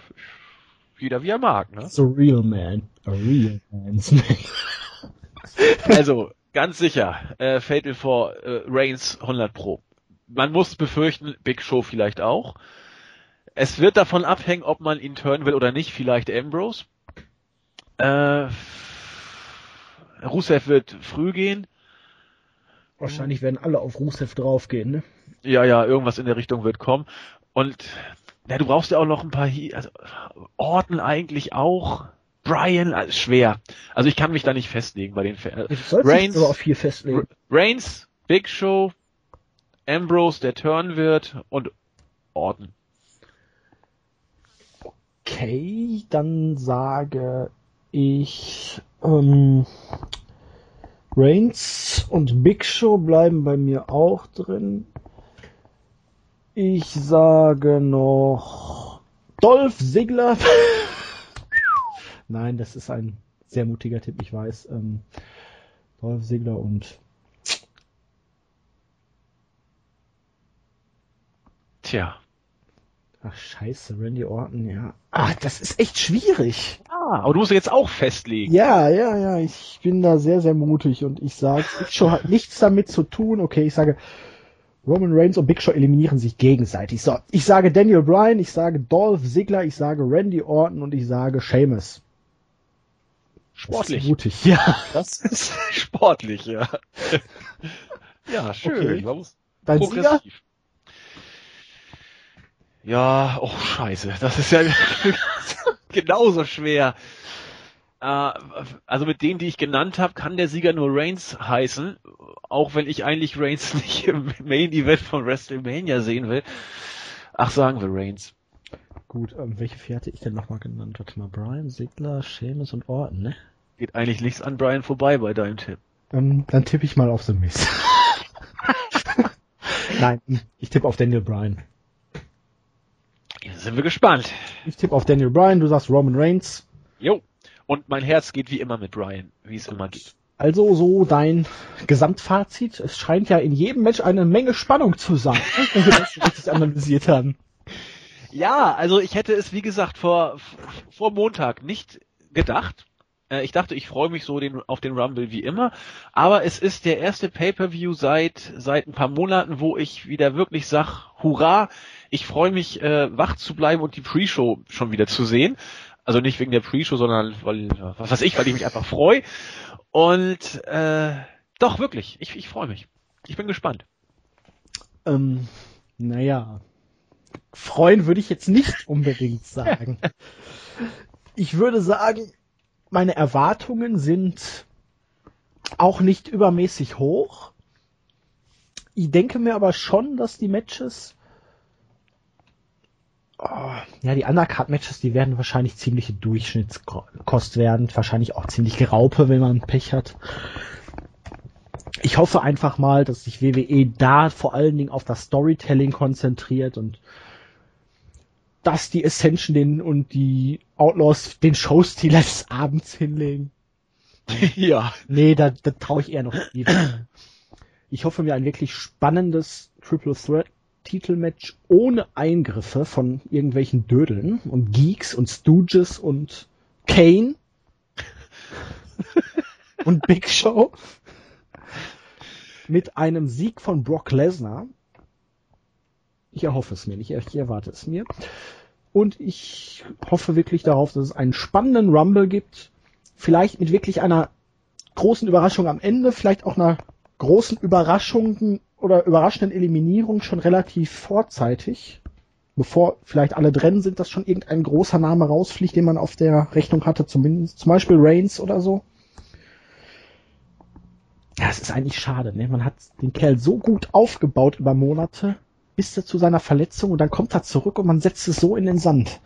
jeder wie er mag, ne? So real man. A real man's man. Also, ganz sicher, äh, Fatal for äh, Reigns 100 Pro. Man muss befürchten, Big Show vielleicht auch. Es wird davon abhängen, ob man ihn turnen will oder nicht, vielleicht Ambrose. Äh, Rusev wird früh gehen. Wahrscheinlich werden alle auf Rusev draufgehen, ne? Ja, ja, irgendwas in der Richtung wird kommen. Und ja, du brauchst ja auch noch ein paar, He also Orton eigentlich auch. Brian, also schwer. Also ich kann mich da nicht festlegen bei den Fa- Ich sollte Reigns, aber auf vier festlegen. Reigns, Big Show, Ambrose, der Turn wird und Orton. Okay, dann sage ich ähm, Reigns und Big Show bleiben bei mir auch drin. Ich sage noch Dolph Ziggler. Nein, das ist ein sehr mutiger Tipp, ich weiß. Ähm, Dolph Ziggler und Tja. ach scheiße, Randy Orton, ja. Ah, das ist echt schwierig. Ah, aber du musst jetzt auch festlegen. Ja, ja, ja, ich bin da sehr, sehr mutig und ich sage, Big Show hat nichts damit zu tun. Okay, ich sage, Roman Reigns und Big Show eliminieren sich gegenseitig. So, ich sage Daniel Bryan, ich sage Dolph Ziggler, ich sage Randy Orton und ich sage Sheamus. Das ist Sportlich. mutig, ja. Das ist sportlich, ja. ja, schön. Okay. Man muss Dein Sieger? progressiv. Ja, oh scheiße, das ist ja genauso schwer. Äh, also mit denen, die ich genannt habe, kann der Sieger nur Reigns heißen, auch wenn ich eigentlich Reigns nicht im Main Event von WrestleMania sehen will. Ach, sagen wir Reigns. Gut, ähm, welche vier hatte ich denn nochmal genannt? Warte mal, Bryan, Ziggler, Sheamus und Orton, ne? Geht eigentlich nichts an Brian vorbei bei deinem Tipp. Ähm, dann tippe ich mal auf The Miz. Nein, ich tippe auf Daniel Bryan. Sind wir gespannt. Ich tippe auf Daniel Bryan, du sagst Roman Reigns. Jo. Und mein Herz geht wie immer mit Brian, wie es immer geht. Also so dein Gesamtfazit. Es scheint ja in jedem Match eine Menge Spannung zu sein, wenn wir das richtig analysiert haben. Ja, also ich hätte es, wie gesagt, vor, vor Montag nicht gedacht. Äh, Ich dachte, ich freue mich so den, auf den Rumble wie immer. Aber es ist der erste Pay-Per-View seit, seit ein paar Monaten, wo ich wieder wirklich sag, hurra, ich freue mich, äh, wach zu bleiben und die Pre-Show schon wieder zu sehen. Also nicht wegen der Pre-Show, sondern weil, was weiß ich, weil ich mich einfach freue. Und äh, doch, wirklich, ich, ich freue mich. Ich bin gespannt. Ähm, naja, freuen würde ich jetzt nicht unbedingt sagen. Ich würde sagen, meine Erwartungen sind auch nicht übermäßig hoch. Ich denke mir aber schon, dass die Matches Oh, ja, die Undercard-Matches, die werden wahrscheinlich ziemliche Durchschnittskost werden, wahrscheinlich auch ziemlich Geraupe, wenn man Pech hat. Ich hoffe einfach mal, dass sich WWE da vor allen Dingen auf das Storytelling konzentriert und dass die Ascension den und die Outlaws den Showstil des Abends hinlegen. ja. Nee, da, da traue ich eher noch viel. Ich hoffe mir ein wirklich spannendes Triple Threat Titelmatch ohne Eingriffe von irgendwelchen Dödeln und Geeks und Stooges und Kane und Big Show mit einem Sieg von Brock Lesnar. Ich erhoffe es mir nicht, ich erwarte es mir. Und ich hoffe wirklich darauf, dass es einen spannenden Rumble gibt vielleicht mit wirklich einer großen Überraschung am Ende, vielleicht auch einer großen Überraschung oder überraschenden Eliminierung schon relativ vorzeitig, bevor vielleicht alle drin sind, dass schon irgendein großer Name rausfliegt, den man auf der Rechnung hatte, zumindest zum Beispiel Reigns oder so. Ja, es ist eigentlich schade, ne? Man hat den Kerl so gut aufgebaut über Monate, bis zu seiner Verletzung und dann kommt er zurück und man setzt es so in den Sand.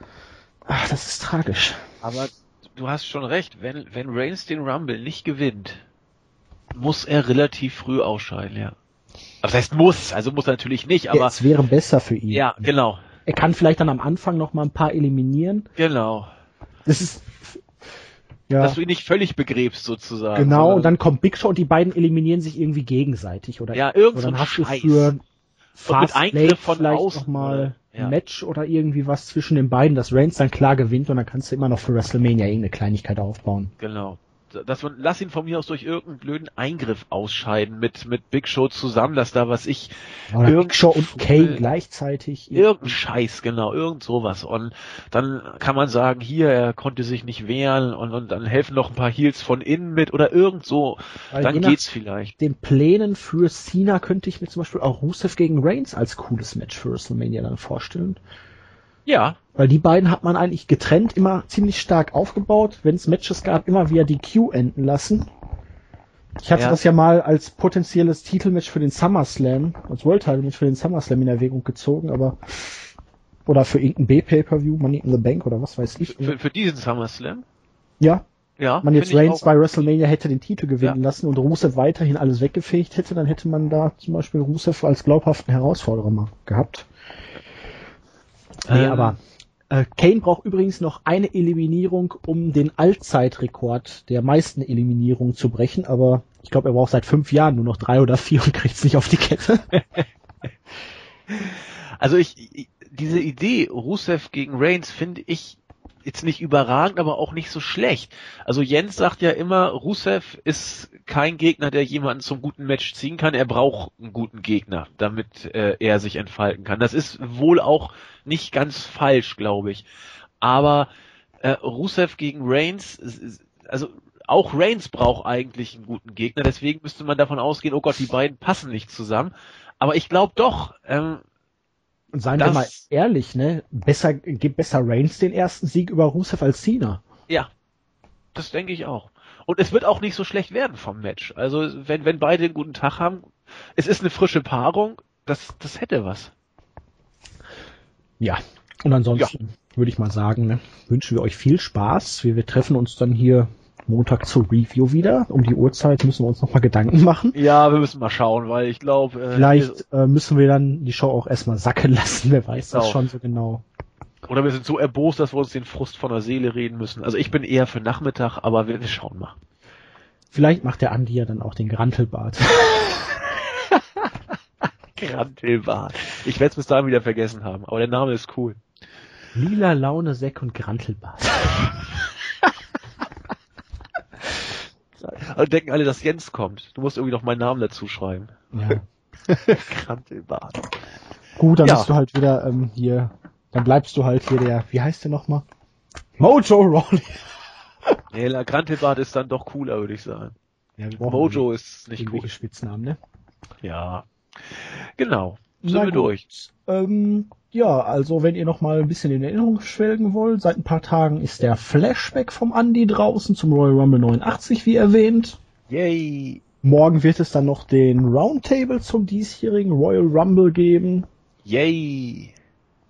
Ach, das ist tragisch. Aber du hast schon recht, wenn, wenn Reigns den Rumble nicht gewinnt, muss er relativ früh ausscheiden, ja. Das heißt muss, also muss er natürlich nicht, aber. Ja, es wäre besser für ihn. Ja, genau. Er kann vielleicht dann am Anfang noch mal ein paar eliminieren. Genau. Das ist, ja. Dass du ihn nicht völlig begräbst, sozusagen. Genau, und dann kommt Big Show und die beiden eliminieren sich irgendwie gegenseitig, oder? Ja, irgend oder so dann hast du Scheiß. für mit Fast Eingriff von vielleicht außen, noch mal oder? Ja. Match oder irgendwie was zwischen den beiden, dass Reigns dann klar gewinnt und dann kannst du immer noch für WrestleMania irgendeine Kleinigkeit aufbauen. Genau. Dass man, lass ihn von mir aus durch irgendeinen blöden Eingriff ausscheiden mit, mit Big Show zusammen, dass da was ich, Oder Big Show und Kane gleichzeitig. irgendein Scheiß, genau, irgend sowas. Und dann kann man sagen, hier, er konnte sich nicht wehren und, und dann helfen noch ein paar Heels von innen mit oder irgend so. Weil Dann geht's vielleicht. den Plänen für Cena könnte ich mir zum Beispiel auch Rusev gegen Reigns als cooles Match für WrestleMania dann vorstellen. Ja, Weil die beiden hat man eigentlich getrennt immer ziemlich stark aufgebaut. Wenn es Matches gab, immer via DQ enden lassen. Ich hatte Ja. das ja mal als potenzielles Titelmatch für den SummerSlam, als World Title Match für den SummerSlam in Erwägung gezogen, aber oder für irgendein B-Pay-Per-View, Money in the Bank oder was weiß ich. für, für diesen SummerSlam. Ja, Ja, man jetzt Reigns bei WrestleMania hätte den Titel gewinnen Ja. lassen und Rusev weiterhin alles weggefegt hätte, dann hätte man da zum Beispiel Rusev als glaubhaften Herausforderer mal gehabt. Nee, Ähm, aber äh, Kane braucht übrigens noch eine Eliminierung, um den Allzeitrekord der meisten Eliminierungen zu brechen, aber ich glaube, er braucht seit fünf Jahren nur noch drei oder vier und kriegt es nicht auf die Kette. Also ich, ich diese Idee Rusev gegen Reigns finde ich jetzt nicht überragend, aber auch nicht so schlecht. Also Jens sagt ja immer, Rusev ist kein Gegner, der jemanden zum guten Match ziehen kann. Er braucht einen guten Gegner, damit äh, er sich entfalten kann. Das ist wohl auch nicht ganz falsch, glaube ich. Aber äh, Rusev gegen Reigns, also auch Reigns braucht eigentlich einen guten Gegner. Deswegen müsste man davon ausgehen, oh Gott, die beiden passen nicht zusammen. Aber ich glaube doch, ähm, Und seien Das- wir mal ehrlich, ne? Besser, gibt besser Reigns den ersten Sieg über Rusev als Cena. Ja, das denke ich auch. Und es wird auch nicht so schlecht werden vom Match. Also wenn, wenn beide einen guten Tag haben, es ist eine frische Paarung, das, das hätte was. Ja. Und ansonsten würde ich mal sagen, ne, wünschen wir euch viel Spaß. Wir, wir treffen uns dann hier Montag zur Review wieder. Um die Uhrzeit müssen wir uns nochmal Gedanken machen. Ja, wir müssen mal schauen, weil ich glaube, äh, Vielleicht äh, müssen wir dann die Show auch erstmal sacken lassen. Wer weiß das Genau. schon so genau. oder wir sind so erbost, dass wir uns den Frust von der Seele reden müssen. Also ich bin eher für Nachmittag, aber wir, wir schauen mal. Vielleicht macht der Andi ja dann auch den Grantelbart. Grantelbart. Ich werde es bis dahin wieder vergessen haben, aber der Name ist cool. Lila Laune, Säck und Grantelbart. Also denken alle, dass Jens kommt. Du musst irgendwie noch meinen Namen dazu schreiben. Ja. Grantelbart. Gut, dann Ja. bist du halt wieder ähm, hier. Dann bleibst du halt hier der, wie heißt der nochmal? Mojo Rawley. Nee, La Grantelbart ist dann doch cooler, würde ich sagen. Ja, Mojo ist nicht gut. Spitznamen, ne? Ja. Genau. Sind Na wir gut. durch. Ähm, ja, also wenn ihr noch mal ein bisschen in Erinnerung schwelgen wollt, seit ein paar Tagen ist der Flashback vom Andy draußen zum Royal Rumble 89, wie erwähnt. Yay. Morgen wird es dann noch den Roundtable zum diesjährigen Royal Rumble geben. Yay.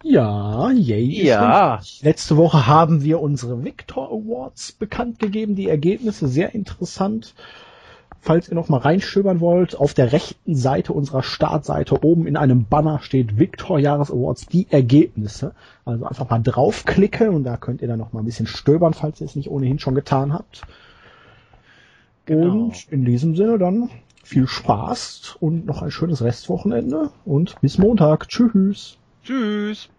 Ja, yay. Ja. Letzte Woche haben wir unsere Victor Awards bekannt gegeben, die Ergebnisse sehr interessant. Falls ihr noch mal reinstöbern wollt, auf der rechten Seite unserer Startseite oben in einem Banner steht Victor Jahres Awards, die Ergebnisse. Also einfach mal draufklicken und da könnt ihr dann noch mal ein bisschen stöbern, falls ihr es nicht ohnehin schon getan habt. Genau. Und in diesem Sinne dann viel Spaß und noch ein schönes Restwochenende und bis Montag. Tschüss. Tschüss.